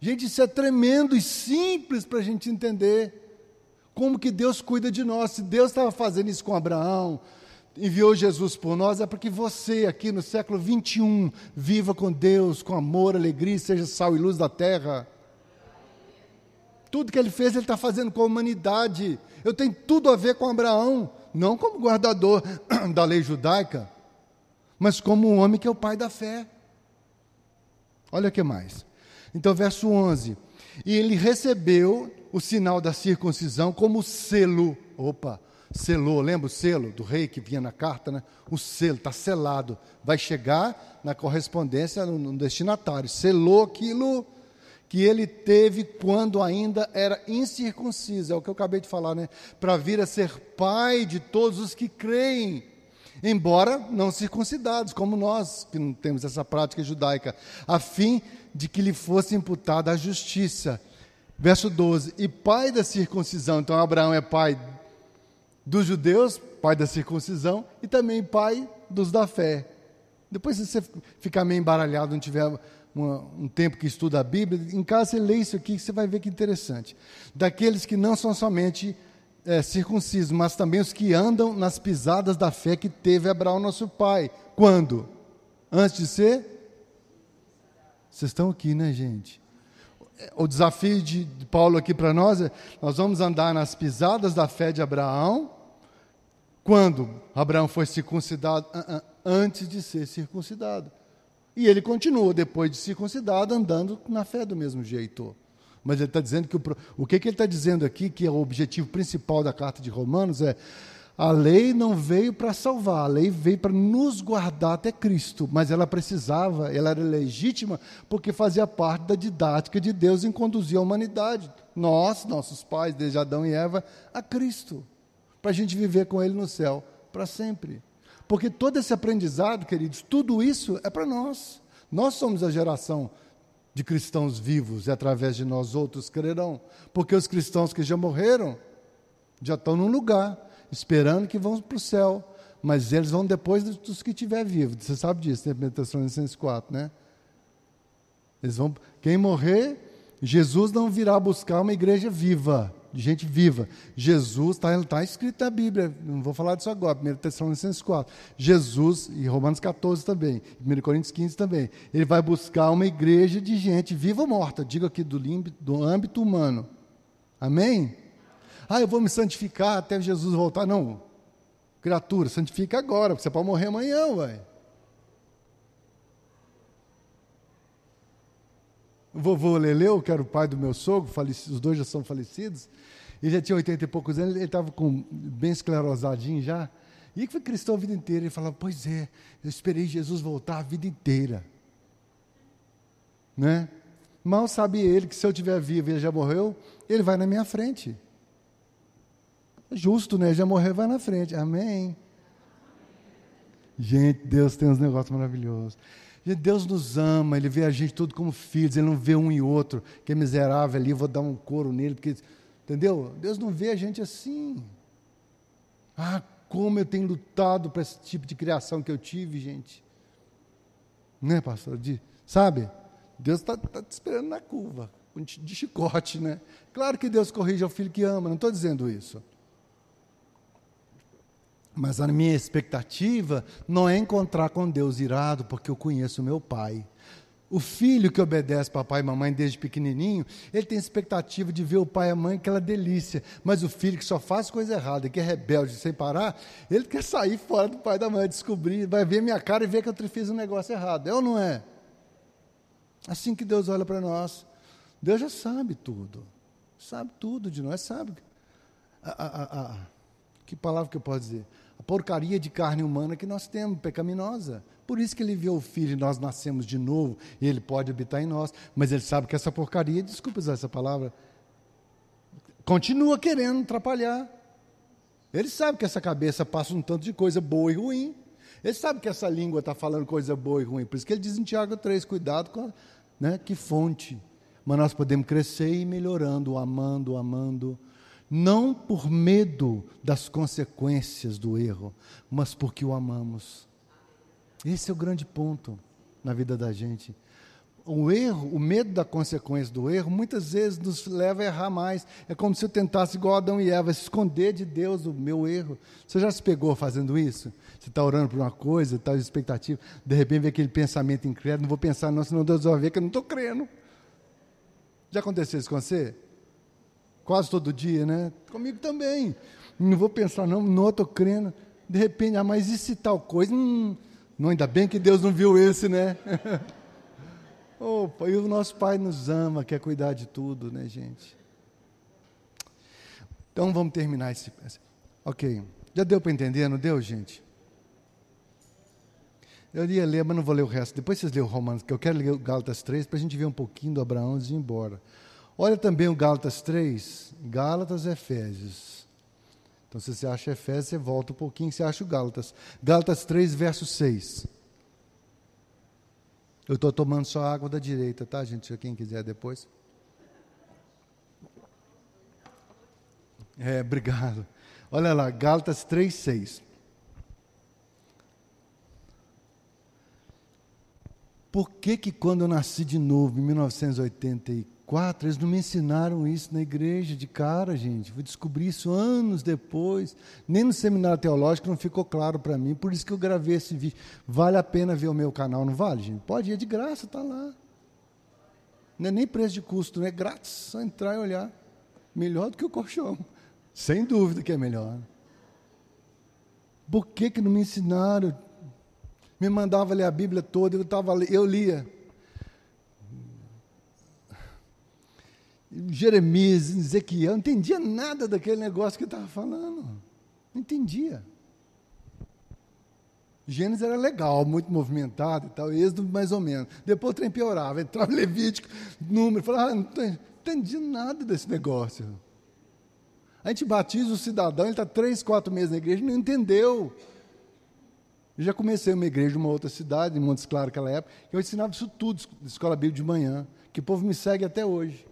[SPEAKER 2] Gente, isso é tremendo e simples para a gente entender. Como que Deus cuida de nós. Se Deus estava fazendo isso com Abraão, enviou Jesus por nós, é para que você, aqui no século 21, viva com Deus, com amor, alegria, seja sal e luz da terra. Tudo que ele fez, ele está fazendo com a humanidade. Eu tenho tudo a ver com Abraão não como guardador da lei judaica, mas como um homem que é o pai da fé. Olha o que mais. Então, verso 11. E ele recebeu o sinal da circuncisão como selo. Opa, selou, lembra o selo do rei que vinha na carta, né? O selo está selado, vai chegar na correspondência no, destinatário. Selou aquilo que ele teve quando ainda era incircunciso, é o que eu acabei de falar, né? Para vir a ser pai de todos os que creem, embora não circuncidados, como nós, que não temos essa prática judaica, a fim de que lhe fosse imputada a justiça. Verso 12: E pai da circuncisão, então Abraão é pai dos judeus, pai da circuncisão, e também pai dos da fé. Depois, se você ficar meio embaralhado, não tiver um tempo que estuda a Bíblia, em casa você lê isso aqui, você vai ver que interessante. Daqueles que não são somente é, circuncisos, mas também os que andam nas pisadas da fé que teve Abraão, nosso pai. Quando? Antes de ser? Vocês estão aqui, né, gente? O desafio de, de Paulo aqui para nós é: nós vamos andar nas pisadas da fé de Abraão. Quando Abraão foi circuncidado? Antes de ser circuncidado. E ele continua, depois de circuncidado, andando na fé do mesmo jeito. Mas ele está dizendo que o, o que, que ele está dizendo aqui, que é o objetivo principal da carta de Romanos, é a lei não veio para salvar, a lei veio para nos guardar até Cristo, mas ela precisava, ela era legítima, porque fazia parte da didática de Deus em conduzir a humanidade, nós, nossos pais, desde Adão e Eva, a Cristo, para a gente viver com Ele no céu para sempre. Porque todo esse aprendizado, queridos, tudo isso é para nós. Nós somos a geração de cristãos vivos e através de nós outros crerão. Porque os cristãos que já morreram já estão num lugar, esperando que vão para o céu. Mas eles vão depois dos que estiver vivo. Você sabe disso, né? Tessalonicenses 4, né? Eles vão, quem morrer, Jesus não virá buscar uma igreja viva gente viva. Jesus, está tá escrito na Bíblia, não vou falar disso agora, 1 Tessalonicenses 4. Jesus, e Romanos 14 também, 1 Coríntios 15 também. Ele vai buscar uma igreja de gente viva ou morta, digo aqui do, limbo, do âmbito humano. Amém? Ah, eu vou me santificar até Jesus voltar. Não. Criatura, santifica agora, porque você pode morrer amanhã, ué. O vovô Leleu, que era o pai do meu sogro, os dois já são falecidos, ele já tinha 80 e poucos anos, ele estava com, bem esclerosadinho já. E foi cristão a vida inteira. Ele falava: Pois é, eu esperei Jesus voltar a vida inteira. Né? Mal sabe ele que se eu estiver vivo e ele já morreu, ele vai na minha frente. Justo, né? Já morreu, vai na frente. Amém. Gente, Deus tem uns negócios maravilhosos. Deus nos ama, Ele vê a gente tudo como filhos, Ele não vê um e outro, que é miserável ali, vou dar um couro nele, porque, entendeu? Deus não vê a gente assim. Ah, como eu tenho lutado para esse tipo de criação que eu tive, gente. Né, pastor? De, sabe? Deus está tá te esperando na curva, de chicote, né? Claro que Deus corrige ao filho que ama, não estou dizendo isso. Mas a minha expectativa não é encontrar com Deus irado, porque eu conheço meu pai. O filho que obedece papai e mamãe desde pequenininho, ele tem expectativa de ver o pai e a mãe aquela delícia. Mas o filho que só faz coisa errada, que é rebelde sem parar, ele quer sair fora do pai e da mãe, descobrir, vai ver minha cara e ver que eu fiz um negócio errado. É ou não é? Assim que Deus olha para nós, Deus já sabe tudo. Sabe tudo de nós, sabe. A, que palavra que eu posso dizer? A porcaria de carne humana que nós temos, pecaminosa. Por isso que ele enviou o Filho e nós nascemos de novo e ele pode habitar em nós. Mas ele sabe que essa porcaria, desculpa usar essa palavra, continua querendo atrapalhar. Ele sabe que essa cabeça passa um tanto de coisa boa e ruim. Ele sabe que essa língua está falando coisa boa e ruim. Por isso que ele diz em Tiago 3, cuidado com a, né, que fonte. Mas nós podemos crescer e ir melhorando, amando, amando. Não por medo das consequências do erro, mas porque o amamos. Esse é o grande ponto na vida da gente. O erro, o medo da consequência do erro, muitas vezes nos leva a errar mais. É como se eu tentasse, igual Adão e Eva, esconder de Deus o meu erro. Você já se pegou fazendo isso? Você está orando por uma coisa, está expectativa, de repente vem aquele pensamento incrédulo, não vou pensar não, senão Deus vai ver que eu não estou crendo. Já aconteceu isso com você? Quase todo dia, né? Comigo também. Não vou pensar não, não estou crendo. De repente, ah, mas e se tal coisa? Hum, não, ainda bem que Deus não viu esse, né? Opa, e o nosso Pai nos ama, quer cuidar de tudo, né, gente? Então vamos terminar esse. Ok. Já deu para entender, não deu, gente? Eu ia ler, mas não vou ler o resto. Depois vocês lêem o Romanos, que eu quero ler o Gálatas 3 para a gente ver um pouquinho do Abraão de ir embora. Olha também o Gálatas 3, Gálatas e Efésios. Então, se você acha Efésios, você volta um pouquinho, você acha o Gálatas. Gálatas 3, verso 6. Eu estou tomando só água da direita, tá, gente? Se quem quiser depois. É, obrigado. Olha lá, Gálatas 3, 6. Por que que quando eu nasci de novo, em 1984, quatro, eles não me ensinaram isso na igreja de cara, gente. Fui descobrir isso anos depois. Nem no seminário teológico não ficou claro para mim. Por isso que eu gravei esse vídeo. Vale a pena ver o meu canal, não vale, gente? Pode ir, é de graça, está lá. Não é nem preço de custo, é grátis. Só entrar e olhar. Melhor do que o colchão. Sem dúvida que é melhor. Por que, que não me ensinaram? Me mandava ler a Bíblia toda, eu, tava, eu lia. Jeremias, Ezequiel, não entendia nada daquele negócio que estava falando. Não entendia. Gênesis era legal, muito movimentado e tal, Êxodo mais ou menos. Depois o trem piorava, entrava Levítico, número, falava, ah, não entendi nada desse negócio. A gente batiza o cidadão, ele está três, quatro meses na igreja, não entendeu. Eu já comecei uma igreja em uma outra cidade, em Montes Claros, naquela época, que eu ensinava isso tudo, escola bíblica de manhã, que o povo me segue até hoje.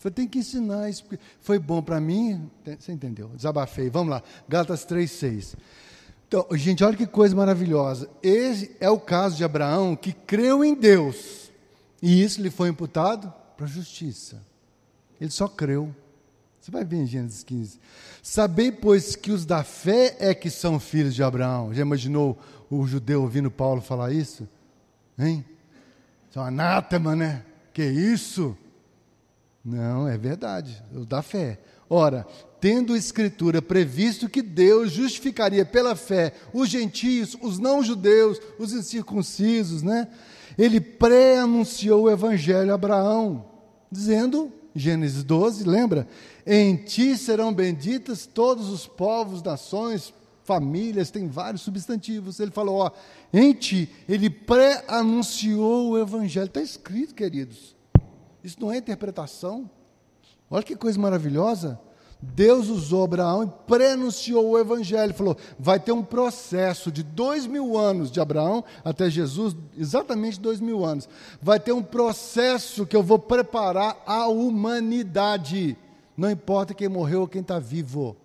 [SPEAKER 2] Falei, tem que ensinar isso, porque foi bom para mim. Você entendeu? Desabafei. Vamos lá. Gálatas 3, 6. Então, gente, olha que coisa maravilhosa. Esse é o caso de Abraão que creu em Deus. E isso lhe foi imputado para justiça. Ele só creu. Você vai ver em Gênesis 15. Sabei, pois, que os da fé é que são filhos de Abraão. Já imaginou o judeu ouvindo Paulo falar isso? Hein? São anátema, né? Que isso? Não, é verdade, o da fé. Ora, tendo a Escritura previsto que Deus justificaria pela fé os gentios, os não-judeus, os incircuncisos, né? Ele pré-anunciou o Evangelho a Abraão, dizendo, Gênesis 12, lembra? Em ti serão benditas todos os povos, nações, famílias, tem vários substantivos. Ele falou, ó, em ti, ele pré-anunciou o Evangelho. Está escrito, queridos. Isso não é interpretação. Olha que coisa maravilhosa. Deus usou Abraão e prenunciou o Evangelho. Falou: vai ter um processo de dois mil anos de Abraão até Jesus, exatamente dois mil anos. Vai ter um processo que eu vou preparar a humanidade. Não importa quem morreu ou quem está vivo.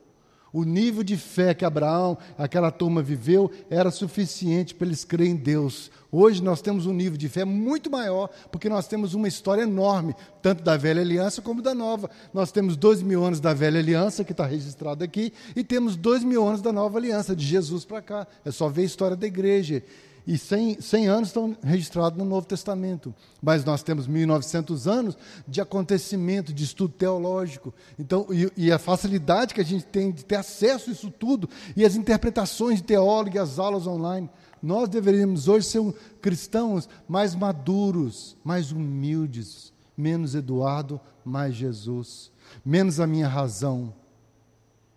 [SPEAKER 2] O nível de fé que Abraão, aquela turma viveu, era suficiente para eles crerem em Deus. Hoje nós temos um nível de fé muito maior, porque nós temos uma história enorme, tanto da velha aliança como da nova. Nós temos dois mil anos da velha aliança, que está registrado aqui, e temos dois mil anos da nova aliança, de Jesus para cá. É só ver a história da igreja e 100, 100 anos estão registrados no Novo Testamento. Mas nós temos 1.900 anos de acontecimento, de estudo teológico. Então, e, e, a facilidade que a gente tem de ter acesso a isso tudo, e as interpretações de teólogo e as aulas online. Nós deveríamos hoje ser cristãos mais maduros, mais humildes, menos Eduardo, mais Jesus, menos a minha razão,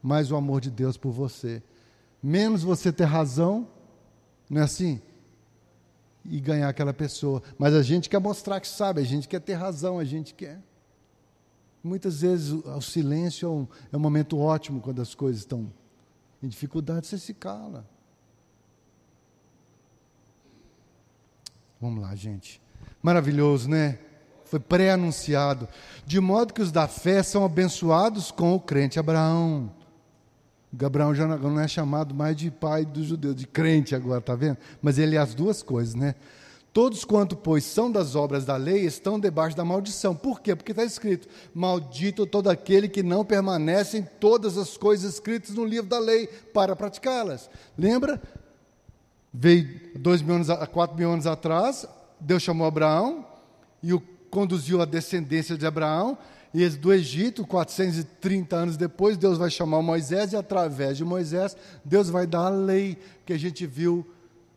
[SPEAKER 2] mais o amor de Deus por você. Menos você ter razão, não é assim? e ganhar aquela pessoa. Mas a gente quer mostrar que sabe, a gente quer ter razão, a gente quer. Muitas vezes o, silêncio é um, é um momento ótimo quando as coisas estão em dificuldade, você se cala. Vamos lá, gente. Maravilhoso, né? Foi pré-anunciado. De modo que os da fé são abençoados com o crente Abraão. Gabriel já não é chamado mais de pai dos judeus, de crente agora, está vendo? Mas ele é as duas coisas, né? Todos quanto, pois, são das obras da lei, estão debaixo da maldição. Por quê? Porque está escrito: Maldito todo aquele que não permanece em todas as coisas escritas no livro da lei para praticá-las. Lembra? Veio dois mil anos, quatro mil anos atrás, Deus chamou Abraão e o conduziu à descendência de Abraão e do Egito, 430 anos depois, Deus vai chamar Moisés e através de Moisés, Deus vai dar a lei que a gente viu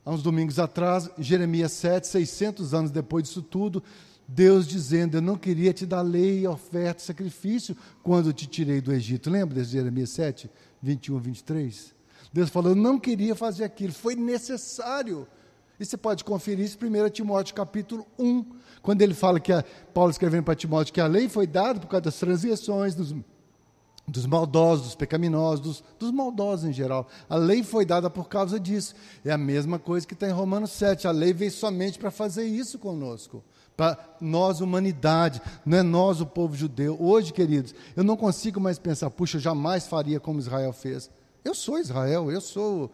[SPEAKER 2] há uns domingos atrás, Jeremias 7, 600 anos depois disso tudo, Deus dizendo: Eu não queria te dar lei, oferta, sacrifício quando te tirei do Egito. Lembra de Jeremias 7, 21, 23? Deus falou: Eu não queria fazer aquilo, foi necessário. E você pode conferir isso em 1 Timóteo capítulo 1, quando ele fala que a, Paulo escrevendo para Timóteo que a lei foi dada por causa das transgressões, dos, dos maldosos, dos pecaminosos, dos, dos, maldosos em geral. A lei foi dada por causa disso. É a mesma coisa que está em Romanos 7. A lei veio somente para fazer isso conosco. Para nós, humanidade, não é nós, o povo judeu. Hoje, queridos, eu não consigo mais pensar, puxa, eu jamais faria como Israel fez. Eu sou Israel, eu sou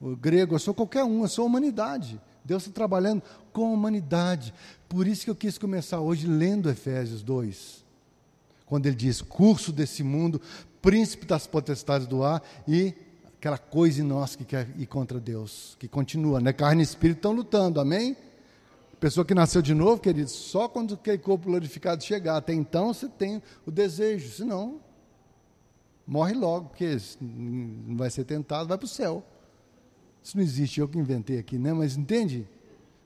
[SPEAKER 2] o grego, eu sou qualquer um, eu sou a humanidade. Deus está trabalhando com a humanidade. Por isso que eu quis começar hoje lendo Efésios 2. Quando ele diz: curso desse mundo, príncipe das potestades do ar e aquela coisa em nós que quer ir contra Deus, que continua, né? Carne e espírito estão lutando, amém? Pessoa que nasceu de novo, querido, só quando aquele corpo glorificado chegar. Até então você tem o desejo, senão morre logo, porque não vai ser tentado, vai para o céu. Isso não existe, eu que inventei aqui, né? Mas entende?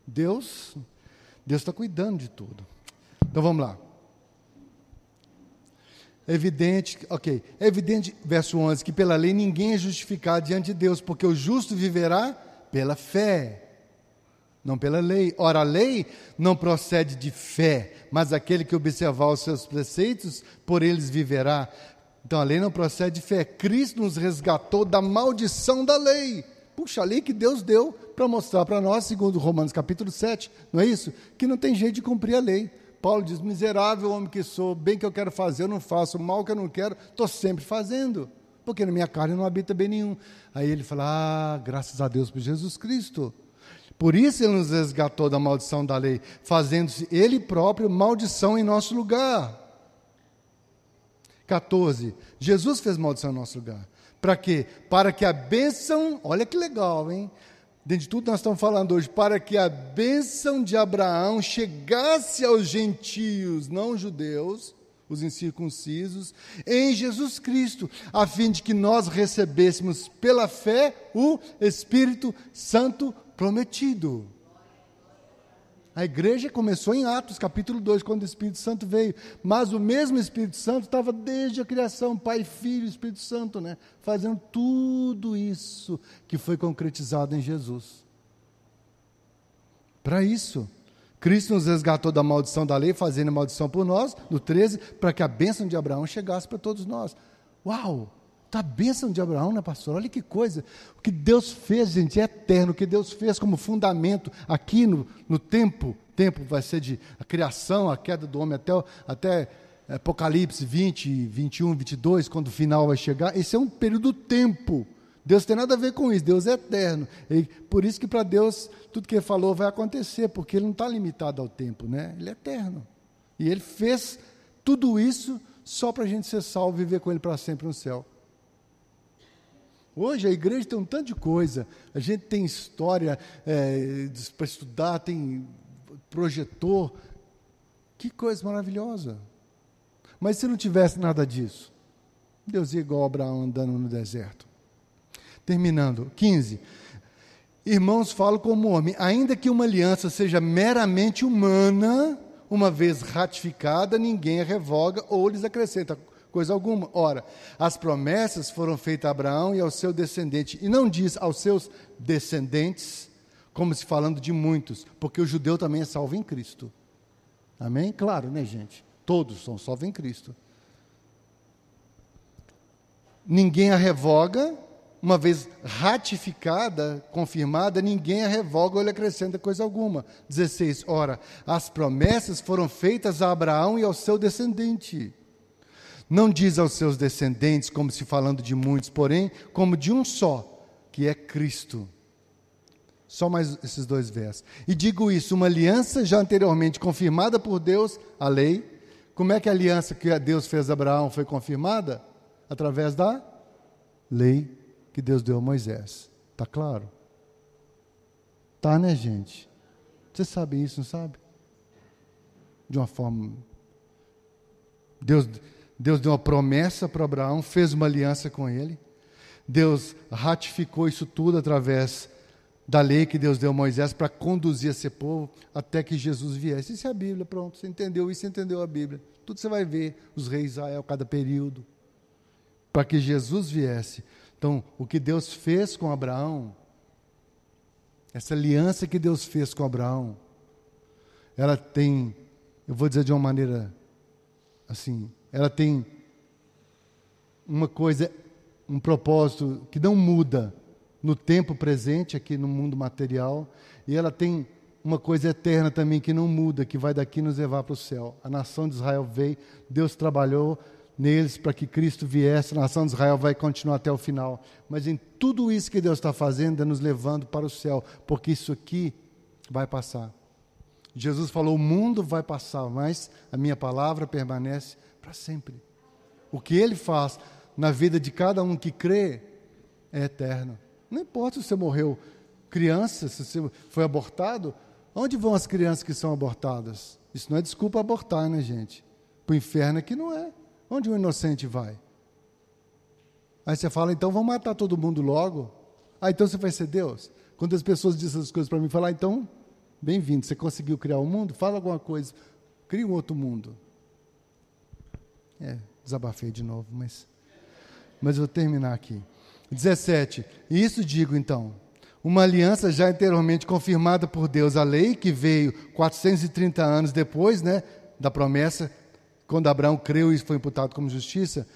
[SPEAKER 2] Deus, Deus está cuidando de tudo. Então vamos lá. É evidente, ok, é evidente, verso 11, que pela lei ninguém é justificado diante de Deus, porque o justo viverá pela fé, não pela lei. Ora, a lei não procede de fé, mas aquele que observar os seus preceitos, por eles viverá. Então a lei não procede de fé. Cristo nos resgatou da maldição da lei Puxa, a lei que Deus deu para mostrar para nós, segundo Romanos capítulo 7, não é isso? Que não tem jeito de cumprir a lei. Paulo diz: miserável homem que sou, bem que eu quero fazer, eu não faço, mal que eu não quero, estou sempre fazendo, porque na minha carne não habita bem nenhum. Aí ele fala: ah, graças a Deus por Jesus Cristo. Por isso ele nos resgatou da maldição da lei, fazendo-se ele próprio maldição em nosso lugar. 14. Jesus fez maldição em nosso lugar. Para quê? Para que a bênção, olha que legal, hein? Dentro de tudo nós estamos falando hoje, para que a bênção de Abraão chegasse aos gentios não judeus, os incircuncisos, em Jesus Cristo, a fim de que nós recebêssemos pela fé o Espírito Santo prometido. A igreja começou em Atos, capítulo 2, quando o Espírito Santo veio. Mas o mesmo Espírito Santo estava desde a criação, Pai, Filho Espírito Santo, né? Fazendo tudo isso que foi concretizado em Jesus. Para isso, Cristo nos resgatou da maldição da lei, fazendo maldição por nós, no 13, para que a bênção de Abraão chegasse para todos nós. Uau! A bênção de Abraão, né, pastor? Olha que coisa. O que Deus fez, gente, é eterno. O que Deus fez como fundamento aqui no, no tempo. Tempo vai ser de a criação, a queda do homem até, até Apocalipse 20, 21, 22, quando o final vai chegar, esse é um período do tempo. Deus tem nada a ver com isso, Deus é eterno. E por isso que para Deus tudo que ele falou vai acontecer, porque ele não está limitado ao tempo, né? Ele é eterno. E ele fez tudo isso só para a gente ser salvo e viver com ele para sempre no céu. Hoje a igreja tem um tanto de coisa, a gente tem história é, para estudar, tem projetor, que coisa maravilhosa. Mas se não tivesse nada disso, Deus ia igual Abraão andando no deserto. Terminando, 15. Irmãos, falo como homem, ainda que uma aliança seja meramente humana, uma vez ratificada, ninguém a revoga ou lhes acrescenta coisa alguma. Ora, as promessas foram feitas a Abraão e ao seu descendente, e não diz aos seus descendentes, como se falando de muitos, porque o judeu também é salvo em Cristo. Amém? Claro, né, gente? Todos são salvos em Cristo. Ninguém a revoga, uma vez ratificada, confirmada, ninguém a revoga ou lhe acrescenta coisa alguma. 16. Ora, as promessas foram feitas a Abraão e ao seu descendente. Não diz aos seus descendentes, como se falando de muitos, porém, como de um só, que é Cristo. Só mais esses dois versos. E digo isso, uma aliança já anteriormente confirmada por Deus, a lei. Como é que a aliança que Deus fez a Abraão foi confirmada? Através da lei que Deus deu a Moisés. Está claro? Tá, né, gente? Você sabe isso, não sabe? De uma forma. Deus, Deus deu uma promessa para Abraão, fez uma aliança com ele. Deus ratificou isso tudo através da lei que Deus deu a Moisés para conduzir esse povo até que Jesus viesse. Isso é a Bíblia, pronto. Você entendeu isso, entendeu a Bíblia. Tudo você vai ver, os reis de Israel, cada período. Para que Jesus viesse. Então, o que Deus fez com Abraão, essa aliança que Deus fez com Abraão, ela tem, eu vou dizer de uma maneira assim, ela tem uma coisa, um propósito que não muda no tempo presente, aqui no mundo material, e ela tem uma coisa eterna também que não muda, que vai daqui nos levar para o céu. A nação de Israel veio, Deus trabalhou neles para que Cristo viesse, a nação de Israel vai continuar até o final. Mas em tudo isso que Deus está fazendo, é nos levando para o céu, porque isso aqui vai passar. Jesus falou: o mundo vai passar, mas a minha palavra permanece para sempre. O que ele faz na vida de cada um que crê é eterno. Não importa se você morreu criança, se você foi abortado, onde vão as crianças que são abortadas? Isso não é desculpa abortar, né, gente? Para o inferno aqui não é. Onde o inocente vai? Aí você fala, então vamos matar todo mundo logo. Ah, então você vai ser Deus? Quando as pessoas dizem essas coisas para mim, falar, ah, então, bem-vindo, você conseguiu criar um mundo? Fala alguma coisa, cria um outro mundo. É, desabafei de novo, mas, mas vou terminar aqui. 17. E isso digo então, uma aliança já anteriormente confirmada por Deus, a lei que veio 430 anos depois, né, da promessa, quando Abraão creu e foi imputado como justiça,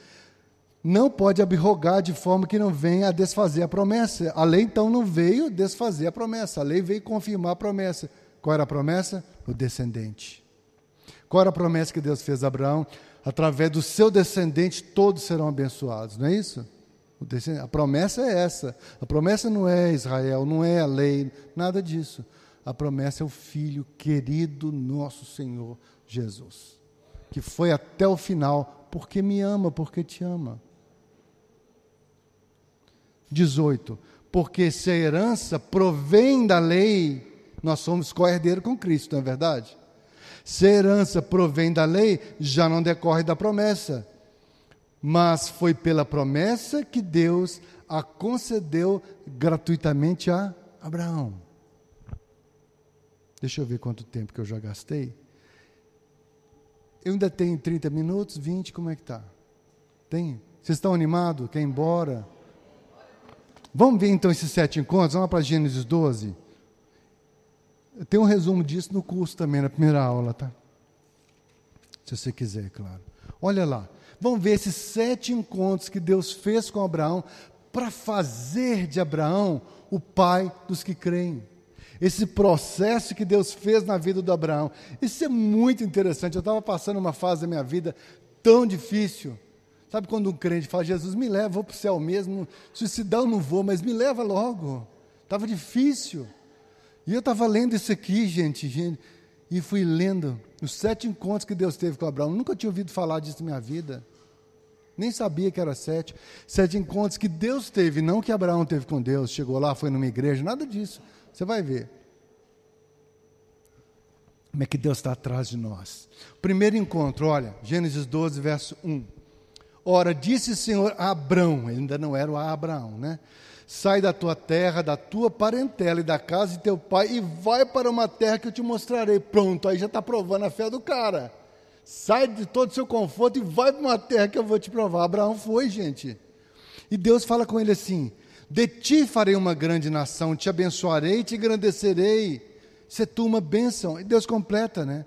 [SPEAKER 2] não pode abrogar de forma que não venha a desfazer a promessa. A lei então não veio desfazer a promessa, a lei veio confirmar a promessa. Qual era a promessa? O descendente. Qual era a promessa que Deus fez a Abraão? Através do seu descendente todos serão abençoados, não é isso? A promessa é essa. A promessa não é Israel, não é a lei, nada disso. A promessa é o Filho querido nosso Senhor Jesus, que foi até o final, porque me ama, porque te ama. 18. Porque se a herança provém da lei, nós somos co-herdeiro com Cristo, não é verdade? Se a herança provém da lei, já não decorre da promessa mas foi pela promessa que Deus a concedeu gratuitamente a Abraão. Deixa eu ver quanto tempo que eu já gastei. Eu ainda tenho 30 minutos, 20, como é que está? Tem? Vocês estão animados? Quer ir embora? Vamos ver então esses sete encontros? Vamos para Gênesis 12. Tem um resumo disso no curso também, na primeira aula, tá? Se você quiser, claro. Olha lá. Vamos ver esses sete encontros que Deus fez com Abraão para fazer de Abraão o pai dos que creem. esse processo que Deus fez na vida do Abraão. Isso é muito interessante. Eu estava passando uma fase da minha vida tão difícil. Sabe quando um crente fala, Jesus, me leva, vou para o céu mesmo, suicidar eu não vou, mas me leva logo. Estava difícil. E eu estava lendo isso aqui, gente, gente, e fui lendo os sete encontros que Deus teve com Abraão. Nunca tinha ouvido falar disso na minha vida. Nem sabia que era sete. Sete encontros que Deus teve, não que Abraão teve com Deus. Chegou lá, foi numa igreja, nada disso. Você vai ver. Como é que Deus está atrás de nós? Primeiro encontro, olha, Gênesis 12, verso 1. Ora, disse o Senhor a Abrão, ele ainda não era o Abraão, né? Sai da tua terra, da tua parentela e da casa de teu pai e vai para uma terra que eu te mostrarei. Pronto, aí já está provando a fé do cara. Sai de todo o seu conforto e vai para uma terra que eu vou te provar. Abraão foi, gente. E Deus fala com ele assim: De ti farei uma grande nação, te abençoarei te engrandecerei. Ser tu uma bênção. E Deus completa, né?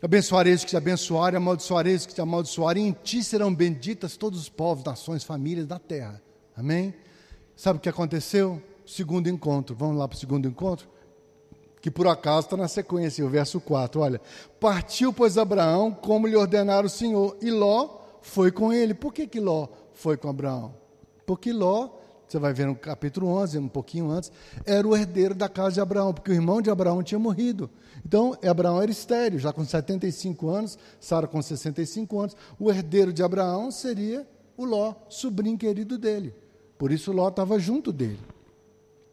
[SPEAKER 2] Abençoarei os que te abençoarem, amaldiçoarei os que te amaldiçoarem, em ti serão benditas todos os povos, nações, famílias da terra. Amém? Sabe o que aconteceu? Segundo encontro. Vamos lá para o segundo encontro? Que por acaso está na sequência, o verso 4. Olha, partiu, pois, Abraão, como lhe ordenara o Senhor, e Ló foi com ele. Por que, que Ló foi com Abraão? Porque Ló, você vai ver no capítulo 11, um pouquinho antes, era o herdeiro da casa de Abraão, porque o irmão de Abraão tinha morrido. Então, Abraão era estéreo, já com 75 anos, Sara com 65 anos. O herdeiro de Abraão seria o Ló, sobrinho querido dele. Por isso Ló estava junto dele.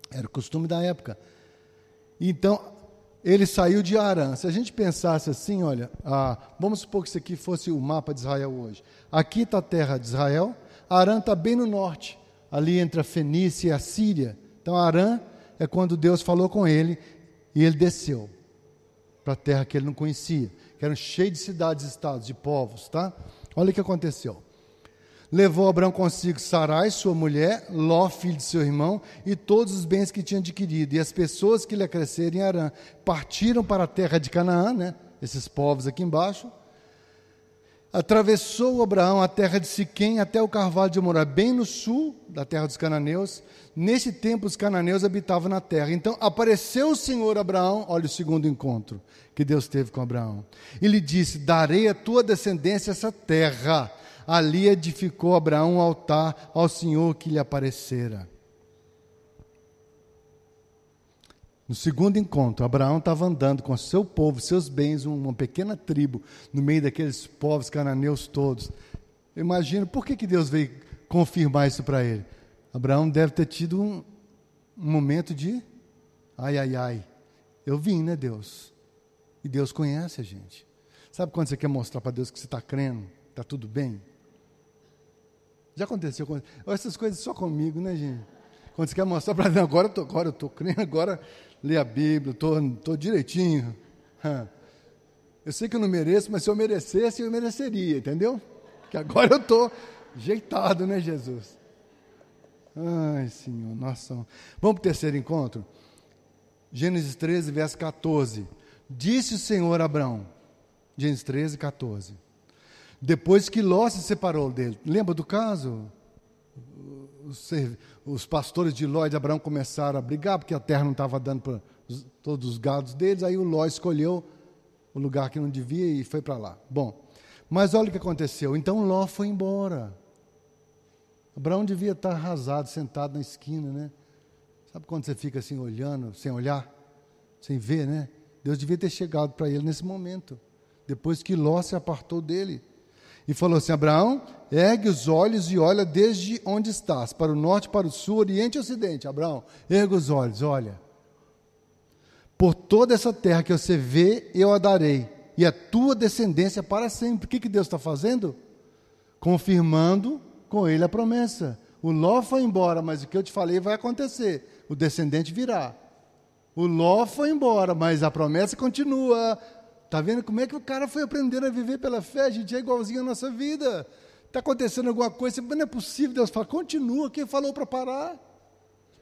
[SPEAKER 2] Era o costume da época. Então, ele saiu de Arã. Se a gente pensasse assim, olha, ah, vamos supor que isso aqui fosse o mapa de Israel hoje. Aqui está a terra de Israel, Arã está bem no norte, ali entre a Fenícia e a Síria. Então, Arã é quando Deus falou com ele e ele desceu para a terra que ele não conhecia, que eram cheios de cidades, estados, de povos, tá? Olha o que aconteceu. Levou Abraão consigo Sarai, sua mulher, Ló, filho de seu irmão, e todos os bens que tinha adquirido. E as pessoas que lhe acresceram em Arã partiram para a terra de Canaã, né? esses povos aqui embaixo. Atravessou Abraão a terra de Siquém até o carvalho de Morá, bem no sul da terra dos cananeus. Nesse tempo, os cananeus habitavam na terra. Então, apareceu o Senhor Abraão, olha o segundo encontro que Deus teve com Abraão. E lhe disse: Darei a tua descendência essa terra ali edificou Abraão um altar ao Senhor que lhe aparecera. No segundo encontro, Abraão estava andando com seu povo, seus bens, uma pequena tribo, no meio daqueles povos cananeus todos. Eu imagino, por que, que Deus veio confirmar isso para ele? Abraão deve ter tido um, um momento de ai, ai, ai. Eu vim, né, Deus? E Deus conhece a gente. Sabe quando você quer mostrar para Deus que você está crendo, está tudo bem? Já aconteceu com essas coisas só comigo, né, gente? Quando você quer mostrar para Deus, agora eu tô, agora eu tô crendo, agora lê a Bíblia, tô, tô direitinho. Eu sei que eu não mereço, mas se eu merecesse, eu mereceria, entendeu? Que agora eu tô jeitado, né, Jesus? Ai, Senhor, nossa. Vamos para o terceiro encontro? Gênesis 13, verso 14. Disse o Senhor a Abraão, Gênesis 13, 14. Depois que Ló se separou dele. Lembra do caso? Os, os pastores de Ló e de Abraão começaram a brigar, porque a terra não estava dando para todos os gados deles. Aí o Ló escolheu o lugar que não devia e foi para lá. Bom, mas olha o que aconteceu. Então Ló foi embora. Abraão devia estar arrasado, sentado na esquina, né? Sabe quando você fica assim olhando, sem olhar, sem ver, né? Deus devia ter chegado para ele nesse momento, depois que Ló se apartou dele e falou assim: Abraão, ergue os olhos e olha desde onde estás, para o norte, para o sul, oriente e ocidente. Abraão, ergue os olhos, olha. Por toda essa terra que você vê, eu a darei, e a tua descendência para sempre. O que, que Deus está fazendo? Confirmando com ele a promessa. O Ló foi embora, mas o que eu te falei vai acontecer. O descendente virá. O Ló foi embora, mas a promessa continua. Está vendo como é que o cara foi aprendendo a viver pela fé? A gente é igualzinho à nossa vida. Está acontecendo alguma coisa, mas não é possível. Deus fala, continua. Quem falou para parar?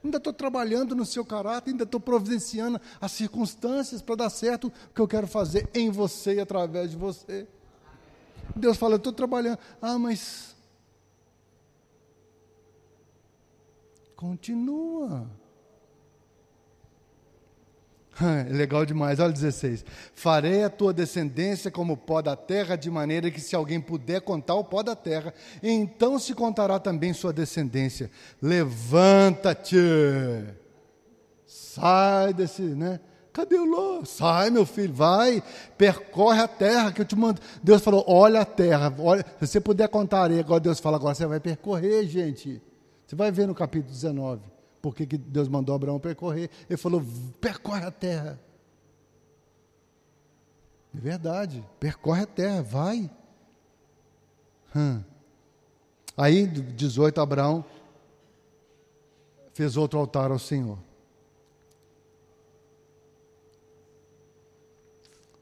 [SPEAKER 2] Ainda estou trabalhando no seu caráter, ainda estou providenciando as circunstâncias para dar certo o que eu quero fazer em você e através de você. Deus fala, estou trabalhando. Ah, mas. Continua. Legal demais, olha 16. Farei a tua descendência como o pó da terra, de maneira que se alguém puder contar o pó da terra, então se contará também sua descendência. Levanta-te, sai desse, né? Cadê o Ló? Sai, meu filho, vai, percorre a terra que eu te mando. Deus falou: olha a terra, olha, se você puder contar areia, agora Deus fala, agora você vai percorrer, gente. Você vai ver no capítulo 19, porque que Deus mandou Abraão percorrer. Ele falou: percorre a terra. É verdade, percorre a terra, vai. Hum. Aí, 18, Abraão fez outro altar ao Senhor.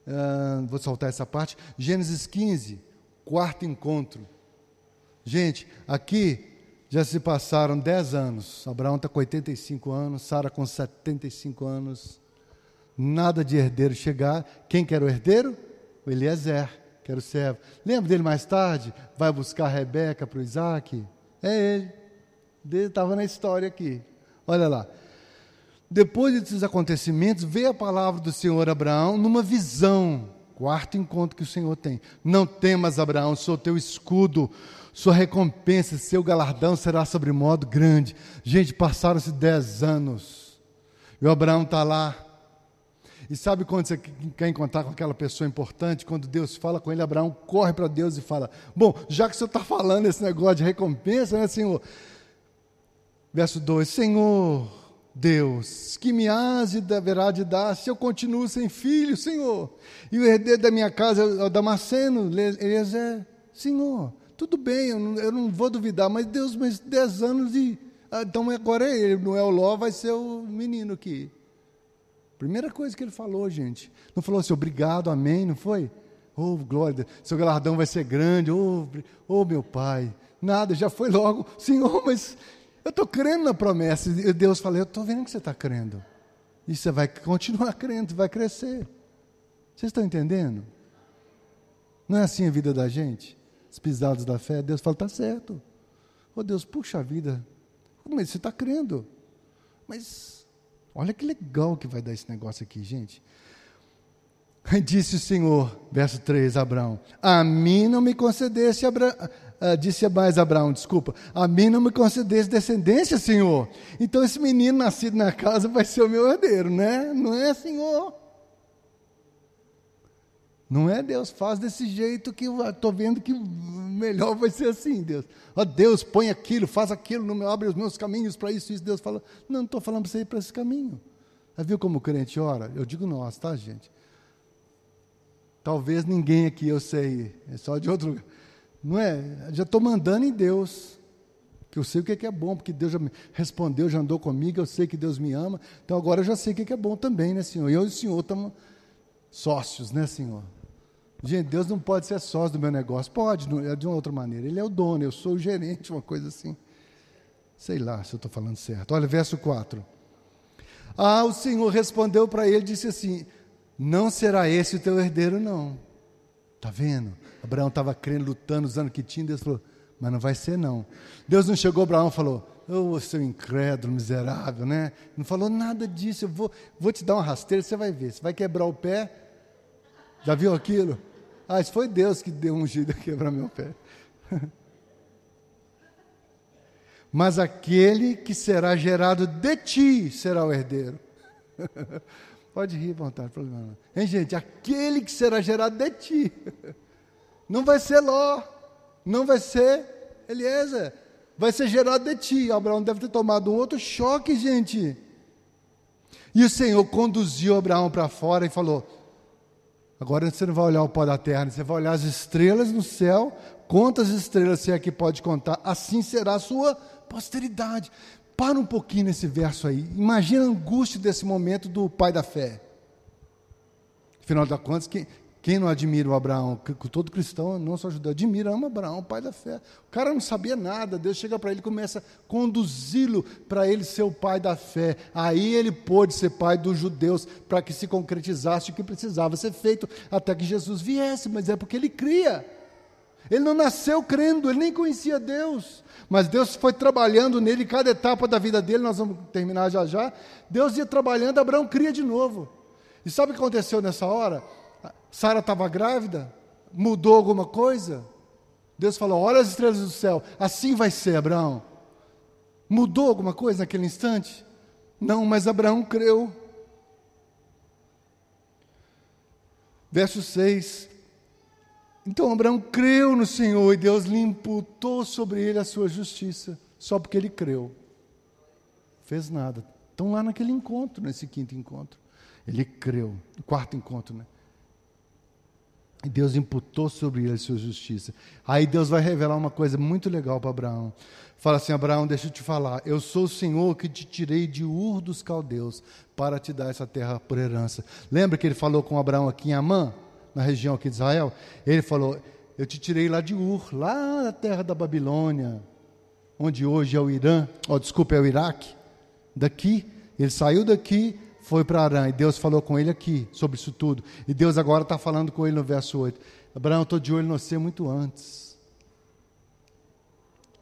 [SPEAKER 2] Uh, vou saltar essa parte. Gênesis 15, quarto encontro. Gente, aqui já se passaram 10 anos. Abraão está com 85 anos, Sara com 75 anos. Nada de herdeiro chegar. Quem quer o herdeiro? O Eliezer, que era o servo. Lembra dele mais tarde? Vai buscar Rebeca para o Isaac? É ele. Ele estava na história aqui. Olha lá. Depois desses acontecimentos, veio a palavra do Senhor Abraão numa visão. Quarto encontro que o Senhor tem. Não temas, Abraão, sou teu escudo, sua recompensa, seu galardão será sobre modo grande. Gente, passaram-se dez anos. E o Abraão está lá. E sabe quando você quer encontrar com aquela pessoa importante? Quando Deus fala com ele, Abraão corre para Deus e fala: Bom, já que o senhor está falando esse negócio de recompensa, né, Senhor? Verso 2: Senhor Deus, que me has e deverá de dar se eu continuo sem filho, Senhor? E o herdeiro da minha casa é o Damasceno, Eliezer. Senhor, tudo bem, eu não, eu não, vou duvidar, mas Deus, mas dez anos e. Ah, então agora é ele, não é o Ló, vai ser o menino aqui. Primeira coisa que ele falou, gente. Não falou assim, obrigado, amém, não foi? Oh, glória, seu galardão vai ser grande, oh, oh meu pai. Nada, já foi logo, Senhor, mas eu estou crendo na promessa. E Deus fala: Eu estou vendo que você está crendo. E você vai continuar crendo, vai crescer. Vocês estão entendendo? Não é assim a vida da gente? Os pisados da fé. Deus fala: Está certo. Oh Deus, puxa vida. Mas você está crendo. Mas olha que legal que vai dar esse negócio aqui, gente. Disse o Senhor, verso 3, Abraão: A mim não me concedesse, Abra uh, disse mais Abraão, desculpa, a mim não me concedesse descendência, Senhor. Então esse menino nascido na casa vai ser o meu herdeiro, né? Não é, Senhor? Não é Deus, faz desse jeito que estou vendo que melhor vai ser assim, Deus. Ó Deus, põe aquilo, faz aquilo, não me abre os meus caminhos para isso, isso. Deus fala, não, não estou falando para você ir para esse caminho. Já viu como o crente ora? Eu digo nós, tá, gente? Talvez ninguém aqui eu sei, é só de outro lugar. Não é? Já estou mandando em Deus. Que eu sei o que é bom, porque Deus já me respondeu, já andou comigo, eu sei que Deus me ama. Então agora eu já sei o que é bom também, né, Senhor? Eu e o Senhor estamos sócios, né, Senhor? Gente, Deus não pode ser sócio do meu negócio. Pode, é de uma outra maneira. Ele é o dono, eu sou o gerente, uma coisa assim. Sei lá se eu estou falando certo. Olha, verso 4. Ah, o Senhor respondeu para ele, disse assim: Não será esse o teu herdeiro, não. Está vendo? Abraão estava crendo, lutando, usando o que tinha. Deus falou: Mas não vai ser, não. Deus não chegou Abraão falou: Ô oh, seu incrédulo, miserável, né? Não falou nada disso. Eu vou, vou te dar uma rasteira, você vai ver. Você vai quebrar o pé. Já viu aquilo? Ah, isso foi Deus que deu um jeito de quebrar meu pé. Mas aquele que será gerado de ti será o herdeiro. Pode rir à vontade, problema não. Hein, gente? Aquele que será gerado de ti. Não vai ser Ló, não vai ser Eliezer, vai ser gerado de ti. Abraão deve ter tomado um outro choque, gente. E o Senhor conduziu Abraão para fora e falou: Agora você não vai olhar o pó da terra, você vai olhar as estrelas no céu. Quantas estrelas você aqui pode contar? Assim será a sua posteridade. Para um pouquinho nesse verso aí. Imagina a angústia desse momento do pai da fé. Afinal de contas, quem, quem não admira o Abraão? Todo cristão, não só judeu, admira, ama Abraão, pai da fé. O cara não sabia nada, Deus chega para ele e começa a conduzi-lo para ele ser o pai da fé. Aí ele pôde ser pai dos judeus, para que se concretizasse o que precisava ser feito até que Jesus viesse, mas é porque ele cria. Ele não nasceu crendo, ele nem conhecia Deus. Mas Deus foi trabalhando nele, cada etapa da vida dele, nós vamos terminar já já. Deus ia trabalhando, Abraão cria de novo. E sabe o que aconteceu nessa hora? Sara estava grávida? Mudou alguma coisa? Deus falou: Olha as estrelas do céu, assim vai ser, Abraão. Mudou alguma coisa naquele instante? Não, mas Abraão creu. Verso 6. Então Abraão creu no Senhor e Deus lhe imputou sobre ele a sua justiça, só porque ele creu. Fez nada. Estão lá naquele encontro, nesse quinto encontro. Ele creu. Quarto encontro, né? E Deus imputou sobre ele a sua justiça. Aí Deus vai revelar uma coisa muito legal para Abraão. Fala assim: Abraão, deixa eu te falar. Eu sou o Senhor que te tirei de Ur dos caldeus para te dar essa terra por herança. Lembra que ele falou com Abraão aqui em Amã, na região aqui de Israel? Ele falou: Eu te tirei lá de Ur, lá da terra da Babilônia, onde hoje é o Irã, oh, desculpa, é o Iraque. Daqui, ele saiu daqui foi para Arã, e Deus falou com ele aqui sobre isso tudo. E Deus agora está falando com ele no verso 8. Abraão, eu estou de olho em você muito antes.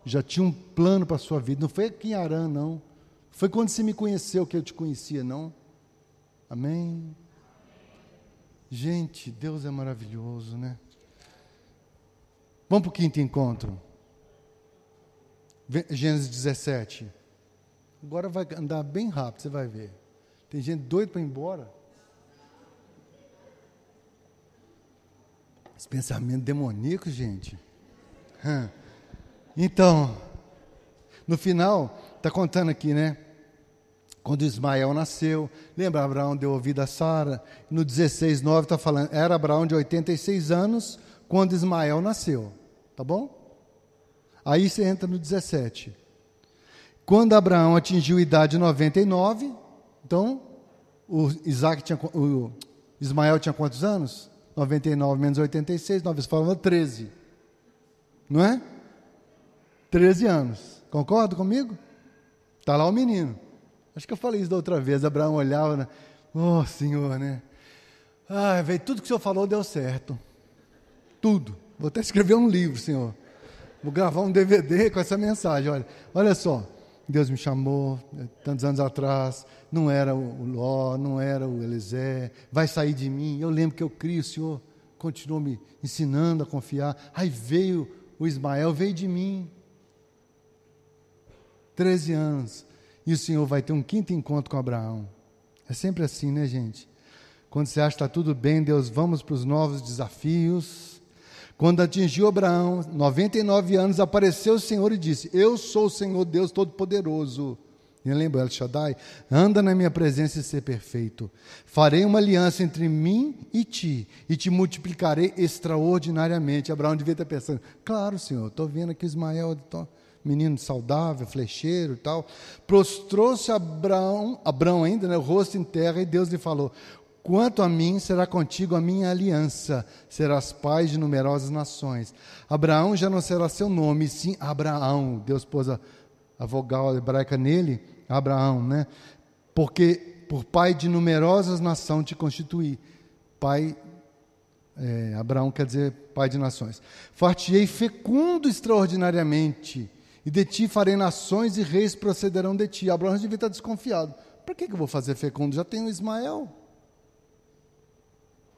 [SPEAKER 2] Já tinha um plano para a sua vida. Não foi aqui em Arã, não. Foi quando você me conheceu que eu te conhecia, não. Amém? Gente, Deus é maravilhoso, né? Vamos para o quinto encontro. Gênesis 17. Agora vai andar bem rápido, você vai ver. Tem gente doida para ir embora. Esse pensamento demoníaco, gente. Então, no final, está contando aqui, né? Quando Ismael nasceu, lembra, Abraão deu ouvido a Sara. No 16, 9 está falando, era Abraão de 86 anos quando Ismael nasceu. Tá bom? Aí você entra no 17. Quando Abraão atingiu a idade de 99, então, o Isaac tinha, o Ismael tinha quantos anos? 99 menos 86, nós falamos 13. Não é? 13 anos. Concorda comigo? Está lá o menino. Acho que eu falei isso da outra vez. Abraão olhava, né? Oh, Senhor, né? Ah, veio tudo que o Senhor falou deu certo. Tudo. Vou até escrever um livro, Senhor. Vou gravar um DVD com essa mensagem. Olha, olha só. Deus me chamou eh, tantos anos atrás, não era o Ló, não era o Elisé, vai sair de mim. Eu lembro que eu crio, o Senhor continuou me ensinando a confiar. Aí veio o Ismael, veio de mim. Treze anos. E o Senhor vai ter um quinto encontro com Abraão. É sempre assim, né, gente? Quando você acha que está tudo bem, Deus, vamos para os novos desafios. Quando atingiu Abraão, 99 anos, apareceu o Senhor e disse: Eu sou o Senhor Deus Todo-Poderoso. E lembra El Shaddai? Anda na minha presença e ser perfeito. Farei uma aliança entre mim e ti, e te multiplicarei extraordinariamente. Abraão devia estar pensando: Claro, Senhor, estou vendo aqui Ismael, tô, menino saudável, flecheiro e tal. Prostrou-se Abraão, Abraão ainda, né, o rosto em terra, e Deus lhe falou: Quanto a mim, será contigo a minha aliança, serás pai de numerosas nações. Abraão já não será seu nome, sim Abraão. Deus pôs a, a vogal hebraica nele, Abraão, né? Porque por pai de numerosas nações te constituí. Pai, é, Abraão quer dizer pai de nações. Fartiei fecundo extraordinariamente, e de ti farei nações e reis procederão de ti. Abraão devia estar desconfiado. Para que, que eu vou fazer fecundo? Já tenho Ismael.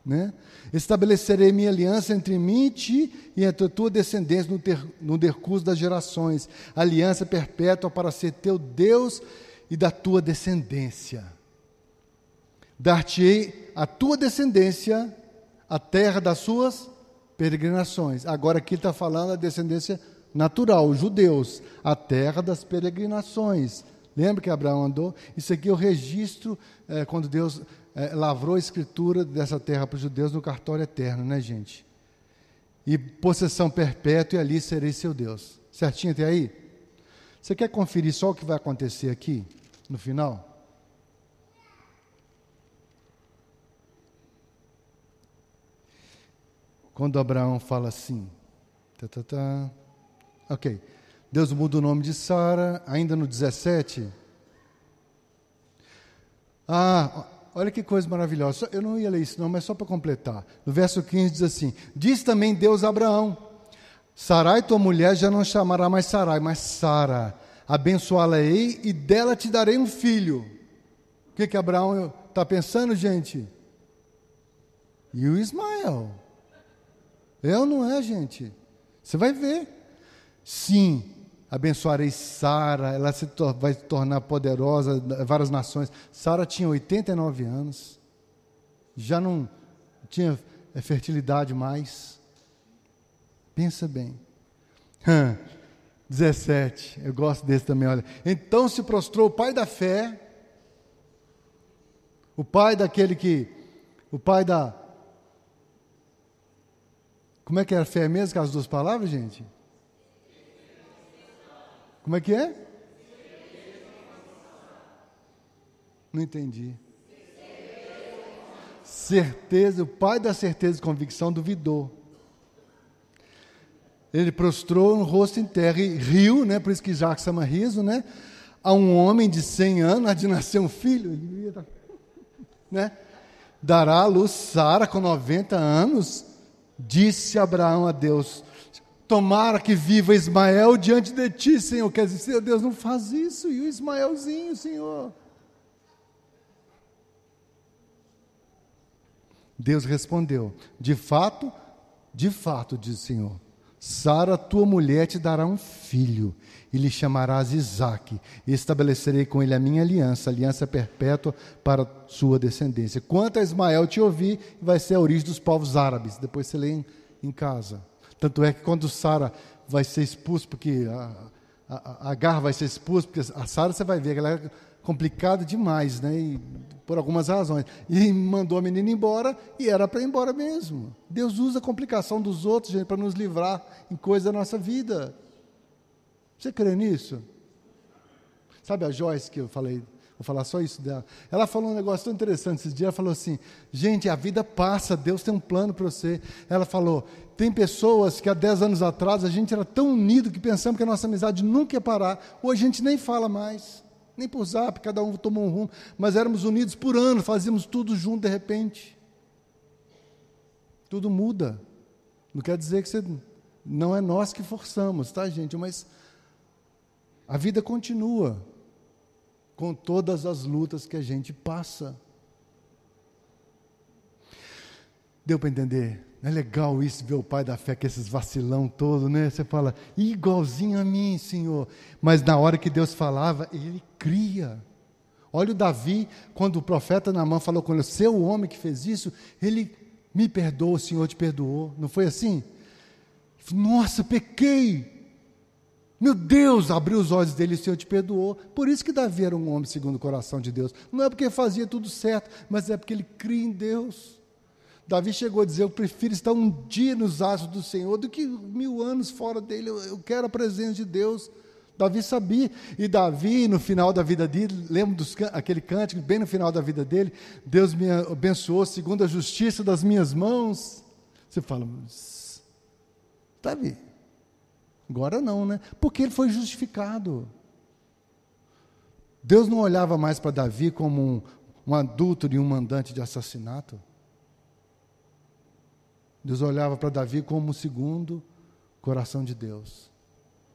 [SPEAKER 2] Né? Estabelecerei minha aliança entre mim e ti e entre a tua descendência no, ter, no decurso das gerações, aliança perpétua para ser teu Deus e da tua descendência. Dar-te-ei a tua descendência a terra das suas peregrinações. Agora aqui está falando a descendência natural, judeus, a terra das peregrinações. Lembra que Abraão andou? Isso aqui é o registro é, quando Deus é, lavrou a escritura dessa terra para os judeus no cartório eterno, né, gente? E possessão perpétua, e ali serei seu Deus. Certinho até aí? Você quer conferir só o que vai acontecer aqui, no final? Quando Abraão fala assim, tá, tá, tá. Ok, Deus muda o nome de Sara, ainda no 17. Ah, olha que coisa maravilhosa. Eu não ia ler isso, não, mas só para completar. No verso 15 diz assim: Diz também Deus a Abraão: Sarai, tua mulher, já não chamará mais Sarai, mas Sara. Abençoá-la-ei e dela te darei um filho. O que, que Abraão está pensando, gente? E o Ismael. Ou não é, gente? Você vai ver. Sim, abençoarei Sara, ela se vai se tornar poderosa, várias nações. Sara tinha 89 anos, já não tinha é, fertilidade mais. Pensa bem. 17, eu gosto desse também, olha. Então se prostrou o pai da fé, o pai daquele que, o pai da. Como é que é a fé mesmo, com as duas palavras, gente? Como é que é? Não entendi. Certeza, o pai da certeza e convicção duvidou. Ele prostrou o rosto em terra e riu, né? Por isso que Jacques chama riso, né? A um homem de 100 anos, há de nascer um filho, né? Dará à luz Sara com 90 anos, disse Abraão a Deus: Tomara que viva Ismael diante de ti, Senhor. Quer dizer, Deus não faz isso, e o Ismaelzinho, Senhor. Deus respondeu: De fato, de fato, diz o Senhor, Sara, tua mulher, te dará um filho, e lhe chamarás Isaque, e estabelecerei com ele a minha aliança, aliança perpétua para sua descendência. Quanto a Ismael te ouvi, vai ser a origem dos povos árabes. Depois você lê em, em casa. Tanto é que quando Sara vai ser expulsa, porque a, a, a Agar vai ser expulsa, porque a Sara você vai ver que ela é complicada demais, né? E, por algumas razões. E mandou a menina embora e era para ir embora mesmo. Deus usa a complicação dos outros, gente, para nos livrar em coisas da nossa vida. Você crê nisso? Sabe a Joyce que eu falei? Vou falar só isso dela. Ela falou um negócio tão interessante esses dias. Ela falou assim: gente, a vida passa, Deus tem um plano para você. Ela falou: tem pessoas que há 10 anos atrás a gente era tão unido que pensamos que a nossa amizade nunca ia parar. Hoje a gente nem fala mais nem por zap, cada um tomou um rumo, mas éramos unidos por ano, fazíamos tudo junto de repente. Tudo muda. Não quer dizer que você, não é nós que forçamos, tá, gente? Mas a vida continua com todas as lutas que a gente passa. Deu para entender? É legal isso, ver o pai da fé com esses vacilão todo, né? Você fala, igualzinho a mim, Senhor. Mas na hora que Deus falava, ele cria. Olha o Davi, quando o profeta Namã falou com ele, seu homem que fez isso, ele me perdoou, o Senhor te perdoou. Não foi assim? Nossa, pequei. Meu Deus, abriu os olhos dele e o Senhor te perdoou. Por isso que Davi era um homem segundo o coração de Deus. Não é porque fazia tudo certo, mas é porque ele cria em Deus. Davi chegou a dizer: Eu prefiro estar um dia nos atos do Senhor do que mil anos fora dele. Eu, quero a presença de Deus. Davi sabia. E Davi, no final da vida dele, lembra dos, aquele cântico, bem no final da vida dele: Deus me abençoou segundo a justiça das minhas mãos. Você fala, Davi, agora não, né? Porque ele foi justificado. Deus não olhava mais para Davi como um, um adulto e um mandante de assassinato. Deus olhava para Davi como o segundo coração de Deus.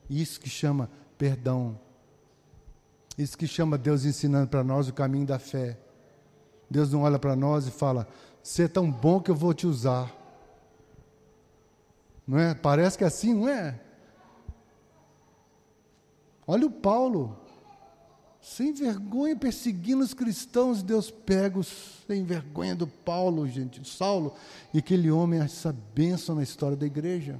[SPEAKER 2] Isso que chama perdão. Isso que chama Deus ensinando para nós o caminho da fé. Deus não olha para nós e fala: Você é tão bom que eu vou te usar. Não é? Parece que é assim, não é? Olha o Paulo sem vergonha, perseguindo os cristãos, Deus pega os sem vergonha do Paulo, gente, Saulo, e aquele homem, essa bênção na história da igreja.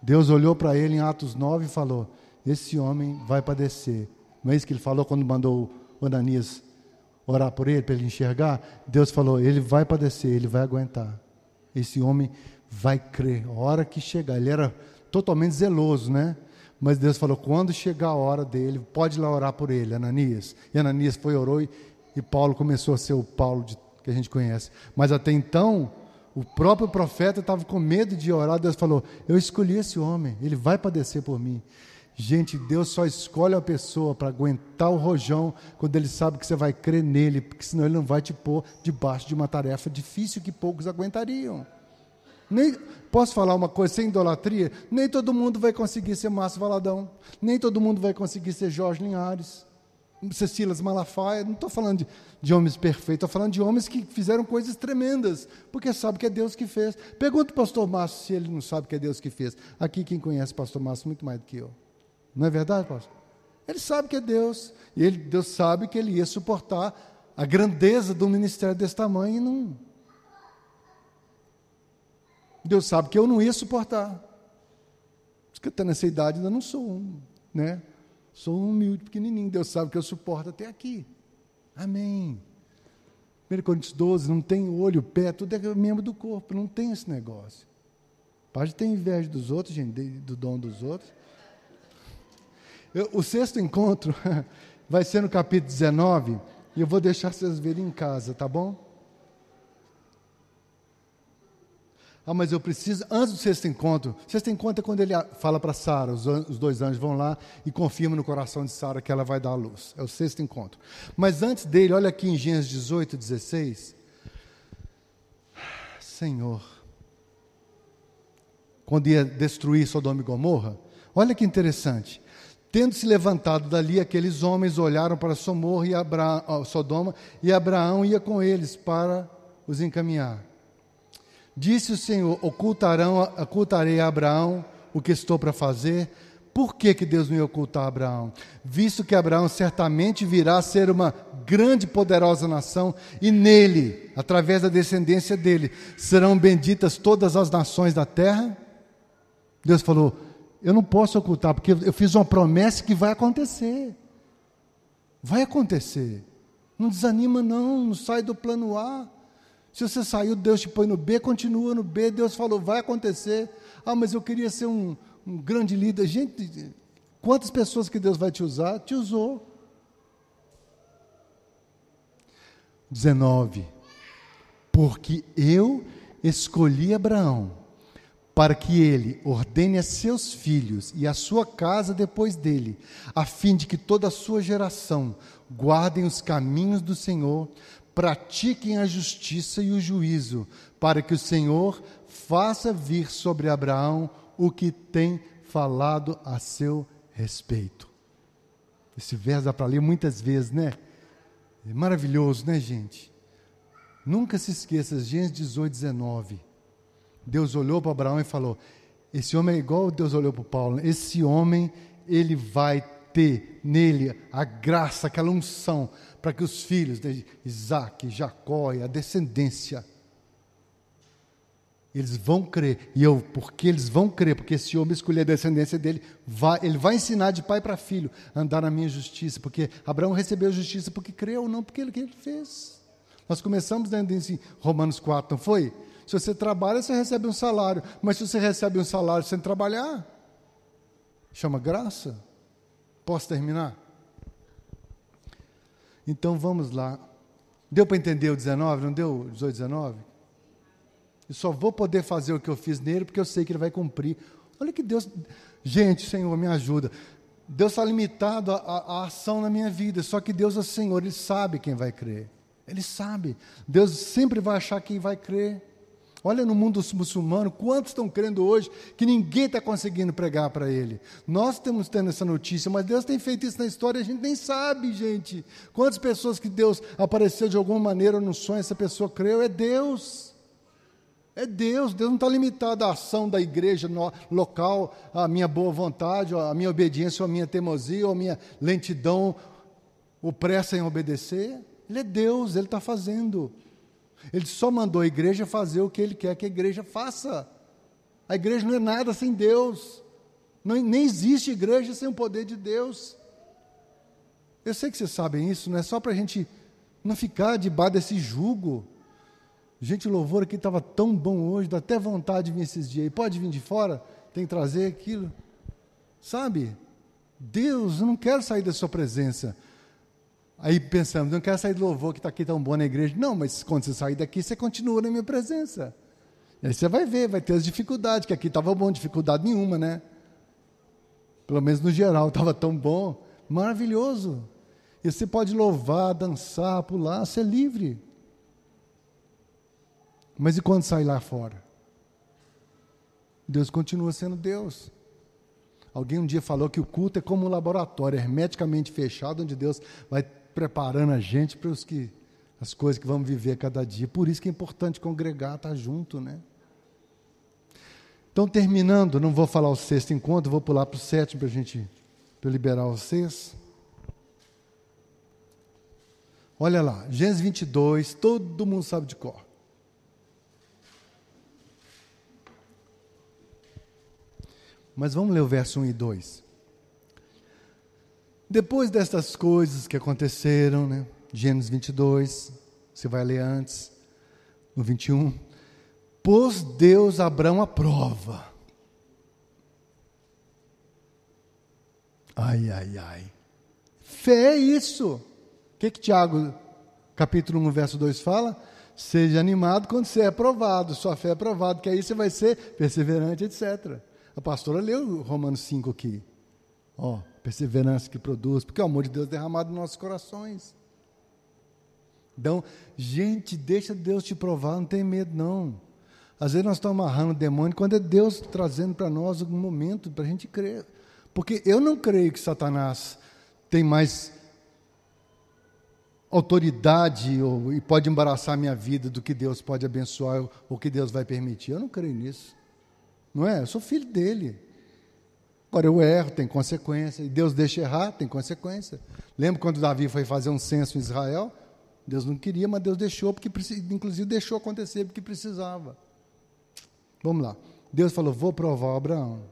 [SPEAKER 2] Deus olhou para ele em Atos 9 e falou: Esse homem vai padecer. Não é isso que ele falou quando mandou o Ananias orar por ele, para ele enxergar? Deus falou: Ele vai padecer, ele vai aguentar. Esse homem vai crer. A hora que chegar, ele era totalmente zeloso, né? Mas Deus falou: quando chegar a hora dele, pode ir lá orar por ele, Ananias. E Ananias foi, orou e, e Paulo começou a ser o Paulo de, que a gente conhece. Mas até então, o próprio profeta estava com medo de orar. Deus falou: Eu escolhi esse homem, ele vai padecer por mim. Gente, Deus só escolhe a pessoa para aguentar o rojão quando ele sabe que você vai crer nele, porque senão ele não vai te pôr debaixo de uma tarefa difícil que poucos aguentariam. Nem, posso falar uma coisa sem idolatria? Nem todo mundo vai conseguir ser Márcio Valadão. Nem todo mundo vai conseguir ser Jorge Linhares. Cecílias Malafaia, não estou falando de, de, homens perfeitos, estou falando de homens que fizeram coisas tremendas, porque sabe que é Deus que fez. Pergunta o pastor Márcio se ele não sabe que é Deus que fez. Aqui quem conhece o pastor Márcio muito mais do que eu. Não é verdade, pastor? Ele sabe que é Deus, e ele, Deus sabe que ele ia suportar a grandeza do ministério desse tamanho e não. Deus sabe que eu não ia suportar. Porque até nessa idade ainda não sou um, né? Sou um humilde, pequenininho. Deus sabe que eu suporto até aqui. Amém. 1 Coríntios 12, não tem olho, pé, tudo é membro do corpo, não tem esse negócio. Pode ter inveja dos outros, gente, do dom dos outros. Eu, o sexto encontro vai ser no capítulo 19, e eu vou deixar vocês verem em casa, tá bom? Ah, mas eu preciso, antes do sexto encontro, sexto encontro é quando ele fala para Sara, os, os, dois anjos vão lá e confirmam no coração de Sara que ela vai dar a luz. É o sexto encontro. Mas antes dele, olha aqui em Gênesis 18, 16. Senhor, quando ia destruir Sodoma e Gomorra, olha que interessante. Tendo se levantado dali, aqueles homens olharam para Somor e Abra, Sodoma, e Abraão ia com eles para os encaminhar. Disse o Senhor: ocultarão, ocultarei a Abraão o que estou para fazer. Por que, que Deus não ia ocultar Abraão? Visto que Abraão certamente virá a ser uma grande e poderosa nação, e nele, através da descendência dele, serão benditas todas as nações da terra. Deus falou: Eu não posso ocultar, porque eu fiz uma promessa que vai acontecer. Vai acontecer. Não desanima, não, não sai do plano A. Se você saiu, Deus te põe no B, continua no B, Deus falou, vai acontecer. Ah, mas eu queria ser um, um grande líder. Gente, quantas pessoas que Deus vai te usar? Te usou. 19. Porque eu escolhi Abraão para que ele ordene a seus filhos e a sua casa depois dele, a fim de que toda a sua geração guardem os caminhos do Senhor, pratiquem a justiça e o juízo, para que o Senhor faça vir sobre Abraão o que tem falado a seu respeito. Esse verso dá para ler muitas vezes, né? É maravilhoso, né, gente? Nunca se esqueça, Gênesis 18, 19. Deus olhou para Abraão e falou: Esse homem é igual Deus olhou para Paulo. Esse homem, ele vai ter nele a graça, aquela unção, para que os filhos de Isaac, Jacó e a descendência, eles vão crer, e eu, porque eles vão crer, porque esse homem escolher a descendência dele, vai, ele vai ensinar de pai para filho a andar na minha justiça, porque Abraão recebeu justiça porque creu, não porque ele, que ele fez. Nós começamos dentro em Romanos 4, não foi? Se você trabalha, você recebe um salário, mas se você recebe um salário sem trabalhar, chama graça. Posso terminar? Então vamos lá. Deu para entender o 19, não deu 18, 19? Eu só vou poder fazer o que eu fiz nele porque eu sei que ele vai cumprir. Olha que Deus. Gente, Senhor, me ajuda. Deus está limitado à ação na minha vida, só que Deus é Senhor, Ele sabe quem vai crer. Ele sabe. Deus sempre vai achar quem vai crer. Olha no mundo muçulmano, quantos estão crendo hoje que ninguém está conseguindo pregar para ele. Nós estamos tendo essa notícia, mas Deus tem feito isso na história, a gente nem sabe, gente. Quantas pessoas que Deus apareceu de alguma maneira no sonho, essa pessoa creu, é Deus. É Deus, Deus não está limitado à ação da igreja no, local, à minha boa vontade, à minha obediência, à minha teimosia, à minha lentidão, ou pressa em obedecer. Ele é Deus, Ele está fazendo. Ele só mandou a igreja fazer o que ele quer que a igreja faça. A igreja não é nada sem Deus. Não, nem existe igreja sem o poder de Deus. Eu sei que vocês sabem isso, não é só para a gente não ficar debaixo desse jugo. Gente, o louvor aqui estava tão bom hoje, dá até vontade de vir esses dias. Pode vir de fora, tem que trazer aquilo. Sabe? Deus, eu não quero sair da sua presença. Aí pensamos, não quero sair do louvor que está aqui tão bom na igreja. Não, mas quando você sair daqui, você continua na minha presença. Aí você vai ver, vai ter as dificuldades, que aqui estava bom, dificuldade nenhuma, né? Pelo menos no geral, estava tão bom, maravilhoso. E você pode louvar, dançar, pular, ser livre. Mas e quando sai lá fora? Deus continua sendo Deus. Alguém um dia falou que o culto é como um laboratório hermeticamente fechado, onde Deus vai preparando a gente para os que, as coisas que vamos viver cada dia. Por isso que é importante congregar, estar tá junto, né? Então, terminando, não vou falar o sexto encontro, vou pular para o sétimo para a gente para liberar vocês. Olha lá, Gênesis 22, todo mundo sabe de cor. Mas vamos ler o verso 1 e 2. Depois destas coisas que aconteceram, né? Gênesis 22, você vai ler antes, no 21. Pôs Deus Abraão à prova. Ai, ai, ai. Fé é isso. O que, que Tiago, capítulo 1, verso 2 fala? Seja animado quando você é provado, sua fé é provada, que aí você vai ser perseverante, etc. A pastora leu Romanos 5 aqui. Ó, perseverança que produz, porque é o amor de Deus derramado nos nossos corações. Então, gente, deixa Deus te provar, não tem medo não. Às vezes nós estamos amarrando o demônio quando é Deus trazendo para nós um momento para a gente crer. Porque eu não creio que Satanás tem mais autoridade ou, e pode embaraçar a minha vida do que Deus pode abençoar ou que Deus vai permitir. Eu não creio nisso. Não é? Eu sou filho dele. Agora eu erro, tem consequência. E Deus deixa errar, tem consequência. Lembra quando Davi foi fazer um censo em Israel? Deus não queria, mas Deus deixou, porque inclusive deixou acontecer porque precisava. Vamos lá. Deus falou: Vou provar Abraão.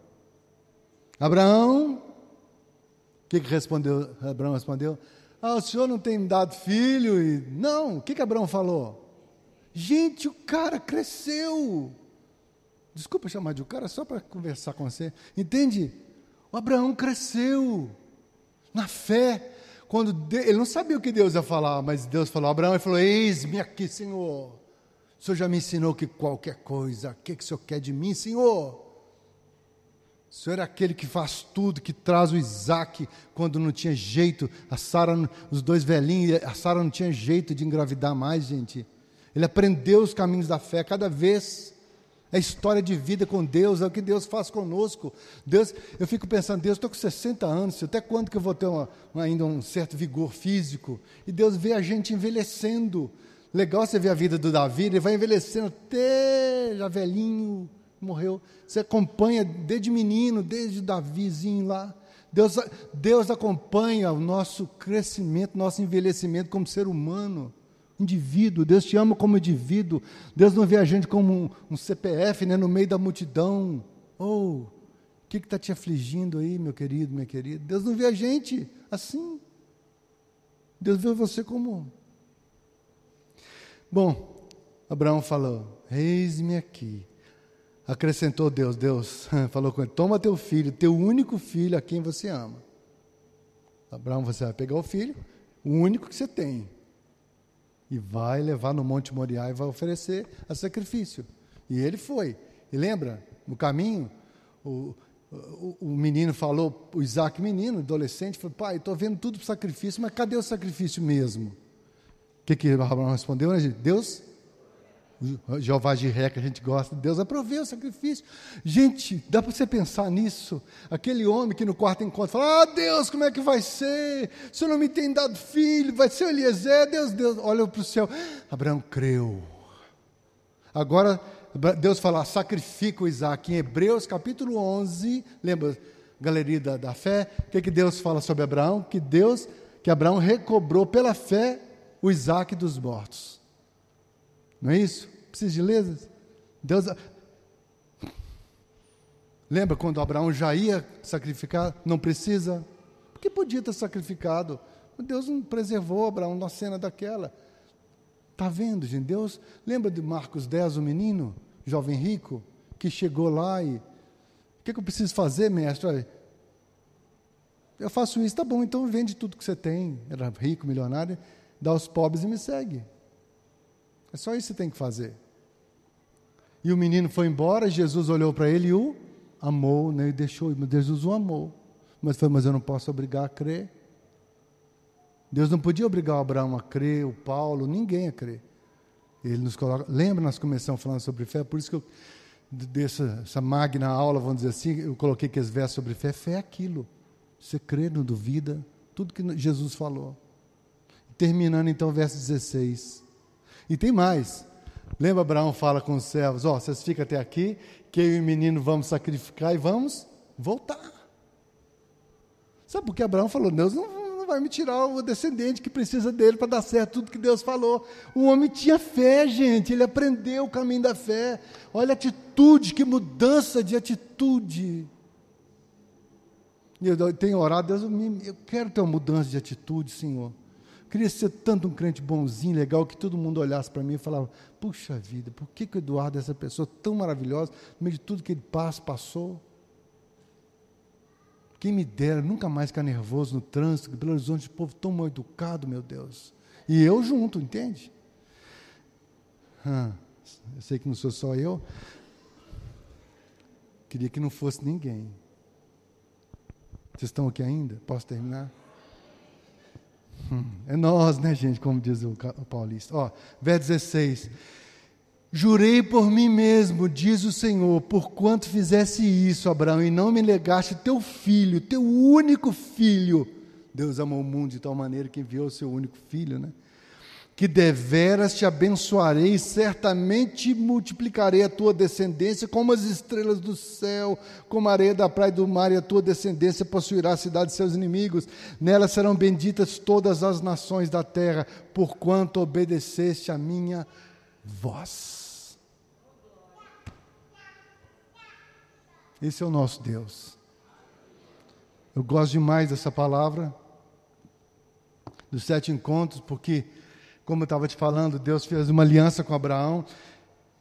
[SPEAKER 2] Abraão, o que, que respondeu? Abraão respondeu: Ah, o senhor não tem me dado filho? E... Não, o que, que Abraão falou? Gente, o cara cresceu. Desculpa chamar de o cara só para conversar com você. Entende? O Abraão cresceu na fé. Quando Deus, ele não sabia o que Deus ia falar, mas Deus falou: Abraão, ele falou: Eis-me aqui, Senhor. O Senhor já me ensinou que qualquer coisa, o que, que o Senhor quer de mim, Senhor? O Senhor é aquele que faz tudo, que traz o Isaac quando não tinha jeito. A Sara, os dois velhinhos, a Sara não tinha jeito de engravidar mais, gente. Ele aprendeu os caminhos da fé cada vez é história de vida com Deus, é o que Deus faz conosco. Deus, eu fico pensando, Deus, estou com 60 anos, até quando que eu vou ter uma, ainda um certo vigor físico? E Deus vê a gente envelhecendo. Legal você ver a vida do Davi, ele vai envelhecendo até já velhinho, morreu. Você acompanha desde menino, desde Davizinho lá. Deus, Deus acompanha o nosso crescimento, nosso envelhecimento como ser humano indivíduo, Deus te ama como indivíduo, Deus não vê a gente como um, um CPF né, no meio da multidão. Oh, o que está te afligindo aí, meu querido, minha querida? Deus não vê a gente assim. Deus vê você como. Bom, Abraão falou: Eis-me aqui. Acrescentou Deus, Deus falou com ele: Toma teu filho, teu único filho a quem você ama. Abraão, você vai pegar o filho, o único que você tem, e vai levar no Monte Moriá e vai oferecer a sacrifício. E ele foi. E lembra, no caminho, o, o, o menino falou, o Isaac menino, adolescente, falou, pai, estou vendo tudo para sacrifício, mas cadê o sacrifício mesmo? O que, que Abraão respondeu? Né, Deus Jeová Jiré, que a gente gosta, Deus aproveu o sacrifício. Gente, dá para você pensar nisso? Aquele homem que no quarto encontro fala: Ah, Deus, como é que vai ser? O Senhor não me tem dado filho, vai ser Eliezer, Deus, Deus, olha para o céu. Abraão creu. Agora, Deus fala: sacrifica o Isaac. Em Hebreus capítulo 11, lembra, galeria da, da fé? O que, que Deus fala sobre Abraão? Que Deus, que Abraão recobrou pela fé o Isaac dos mortos. Não é isso? Precisa de ler? Deus. Lembra quando Abraão já ia sacrificar? Não precisa? Porque podia ter sacrificado. Deus não preservou Abraão na cena daquela. Está vendo, gente? Deus. Lembra de Marcos 10, o menino, jovem rico, que chegou lá e. O que, que eu preciso fazer, mestre? Olha, eu faço isso, tá bom, então vende tudo que você tem. Era rico, milionário, dá aos pobres e me segue. É só isso que você tem que fazer. E o menino foi embora, Jesus olhou para ele e o amou, né? e deixou, Jesus o amou. Mas foi, mas eu não posso obrigar a crer. Deus não podia obrigar o Abraão a crer, o Paulo, ninguém a crer. Ele nos coloca. Lembra, nós começamos falando sobre fé, por isso que eu, dessa essa magna aula, vamos dizer assim, eu coloquei que as versos sobre fé. Fé é aquilo. Você crê, não duvida, tudo que Jesus falou. Terminando então o verso 16. E tem mais. Lembra Abraão fala com os servos: Ó, oh, vocês ficam até aqui, que eu e o menino vamos sacrificar e vamos voltar. Sabe por que Abraão falou? Deus não, não vai me tirar o descendente que precisa dele para dar certo tudo que Deus falou. O homem tinha fé, gente, ele aprendeu o caminho da fé. Olha a atitude, que mudança de atitude. Eu tenho orado, Deus, eu quero ter uma mudança de atitude, Senhor queria ser tanto um crente bonzinho, legal, que todo mundo olhasse para mim e falava: puxa vida, por que, que o Eduardo é essa pessoa tão maravilhosa, no meio de tudo que ele passa, passou? Quem me dera nunca mais ficar nervoso no trânsito, Belo Horizonte, povo tão mal educado, meu Deus. E eu junto, entende? Ah, eu sei que não sou só eu. Queria que não fosse ninguém. Vocês estão aqui ainda? Posso terminar? Hum, é nós, né, gente? Como diz o, paulista. Ó, verso 16. Jurei por mim mesmo, diz o Senhor, por quanto fizesse isso, Abraão, e não me negaste teu filho, teu único filho. Deus amou o mundo de tal maneira que enviou o seu único filho, né? Que deveras te abençoarei, certamente multiplicarei a tua descendência como as estrelas do céu, como a areia da praia do mar, e a tua descendência possuirá a cidade de seus inimigos. Nela serão benditas todas as nações da terra, porquanto obedeceste a minha voz. Esse é o nosso Deus. Eu gosto demais dessa palavra, dos sete encontros, porque como eu estava te falando, Deus fez uma aliança com Abraão,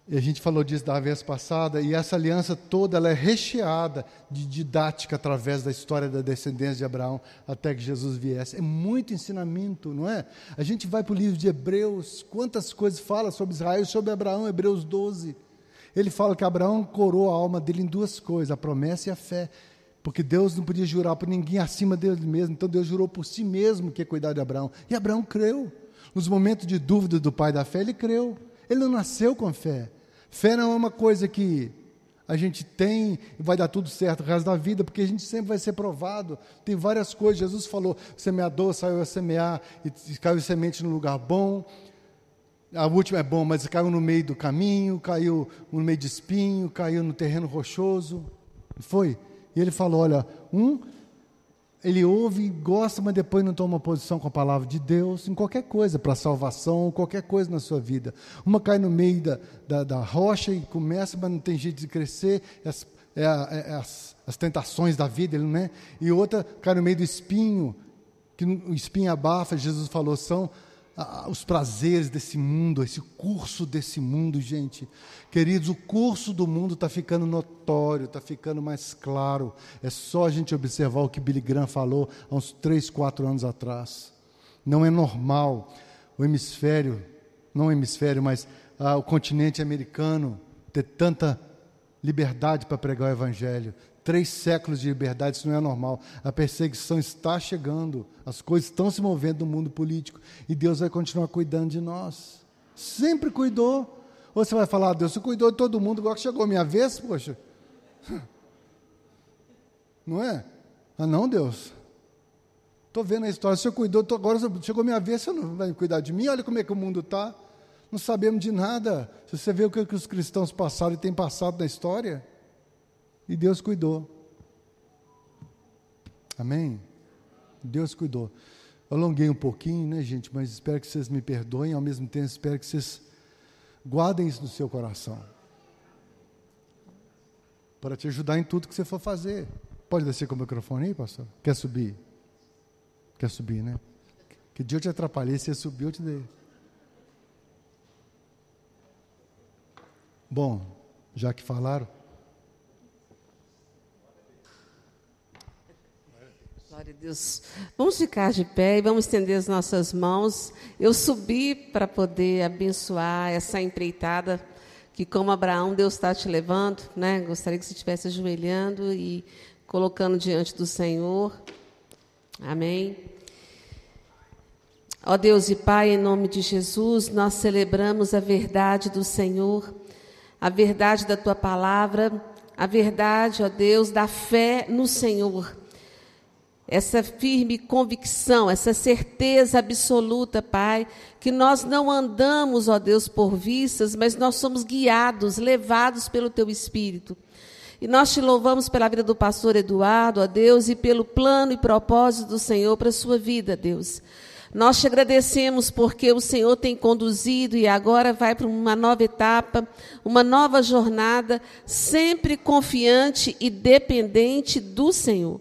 [SPEAKER 2] e a gente falou disso da vez passada, e essa aliança toda ela é recheada de didática através da história da descendência de Abraão até que Jesus viesse. É muito ensinamento, não é? A gente vai para o livro de Hebreus, quantas coisas fala sobre Israel sobre Abraão, Hebreus 12. Ele fala que Abraão corou a alma dele em duas coisas, a promessa e a fé. Porque Deus não podia jurar por ninguém acima dele mesmo, então Deus jurou por si mesmo que ia cuidar de Abraão. E Abraão creu. Nos momentos de dúvida do pai da fé, ele creu. Ele não nasceu com fé. Fé não é uma coisa que a gente tem e vai dar tudo certo o resto da vida, porque a gente sempre vai ser provado. Tem várias coisas. Jesus falou: semeador saiu a semear e caiu semente no lugar bom. A última é bom, mas caiu no meio do caminho, caiu no meio de espinho, caiu no terreno rochoso. Foi. E ele falou: olha, um ele ouve, gosta, mas depois não toma posição com a palavra de Deus, em qualquer coisa, para salvação, qualquer coisa na sua vida. Uma cai no meio da, da, da rocha e começa, mas não tem jeito de crescer, as, é, é, as, as, tentações da vida, né? e outra cai no meio do espinho, que o espinho abafa, Jesus falou, são os prazeres desse mundo, esse curso desse mundo, gente. Queridos, o curso do mundo está ficando notório, está ficando mais claro. É só a gente observar o que Billy Graham falou há uns três, quatro anos atrás. Não é normal o hemisfério, não o hemisfério, mas ah, o continente americano ter tanta liberdade para pregar o evangelho, Três séculos de liberdade, isso não é normal. A perseguição está chegando, as coisas estão se movendo no mundo político e Deus vai continuar cuidando de nós. Sempre cuidou. Ou você vai falar, ah, Deus, você cuidou de todo mundo, agora que chegou a minha vez, poxa. Não é? Ah, não, Deus. Estou vendo a história, Senhor cuidou, tô, agora chegou a minha vez, você não vai cuidar de mim? Olha como é que o mundo está. Não sabemos de nada. Se você vê o que, que os cristãos passaram e têm passado na história, e Deus cuidou. Amém? Deus cuidou. Alonguei um pouquinho, né, gente? Mas espero que vocês me perdoem. Ao mesmo tempo, espero que vocês guardem isso no seu coração. Para te ajudar em tudo que você for fazer. Pode descer com o microfone aí, pastor? Quer subir? Quer subir, né? Que dia eu te atrapalhei, você subiu, eu te dei. Bom, já que falaram.
[SPEAKER 1] Glória a Deus. Vamos ficar de pé e vamos estender as nossas mãos. Eu subi para poder abençoar essa empreitada que, como Abraão, Deus está te levando. Né? Gostaria que você estivesse ajoelhando e colocando diante do Senhor. Amém. Ó Deus e Pai, em nome de Jesus, nós celebramos a verdade do Senhor a verdade da tua palavra, a verdade, ó Deus, da fé no Senhor. Essa firme convicção, essa certeza absoluta, Pai, que nós não andamos, ó Deus, por vistas, mas nós somos guiados, levados pelo Teu Espírito. E nós te louvamos pela vida do pastor Eduardo, ó Deus, e pelo plano e propósito do Senhor para a sua vida, Deus. Nós te agradecemos porque o Senhor tem conduzido e agora vai para uma nova etapa, uma nova jornada, sempre confiante e dependente do Senhor.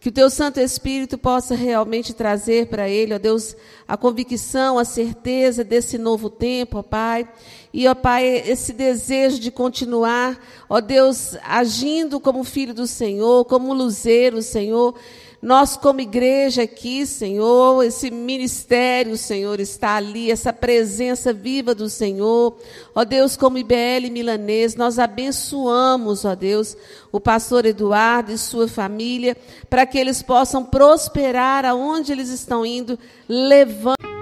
[SPEAKER 1] Que o teu Santo Espírito possa realmente trazer para ele, ó Deus, a convicção, a certeza desse novo tempo, ó Pai. E, ó Pai, esse desejo de continuar, ó Deus, agindo como filho do Senhor, como luzeiro, Senhor nós, como igreja aqui, Senhor, esse ministério, Senhor, está ali, essa presença viva do Senhor. Ó Deus, como IBL Milanês, nós abençoamos, ó Deus, o pastor Eduardo e sua família, para que eles possam prosperar aonde eles estão indo, levando.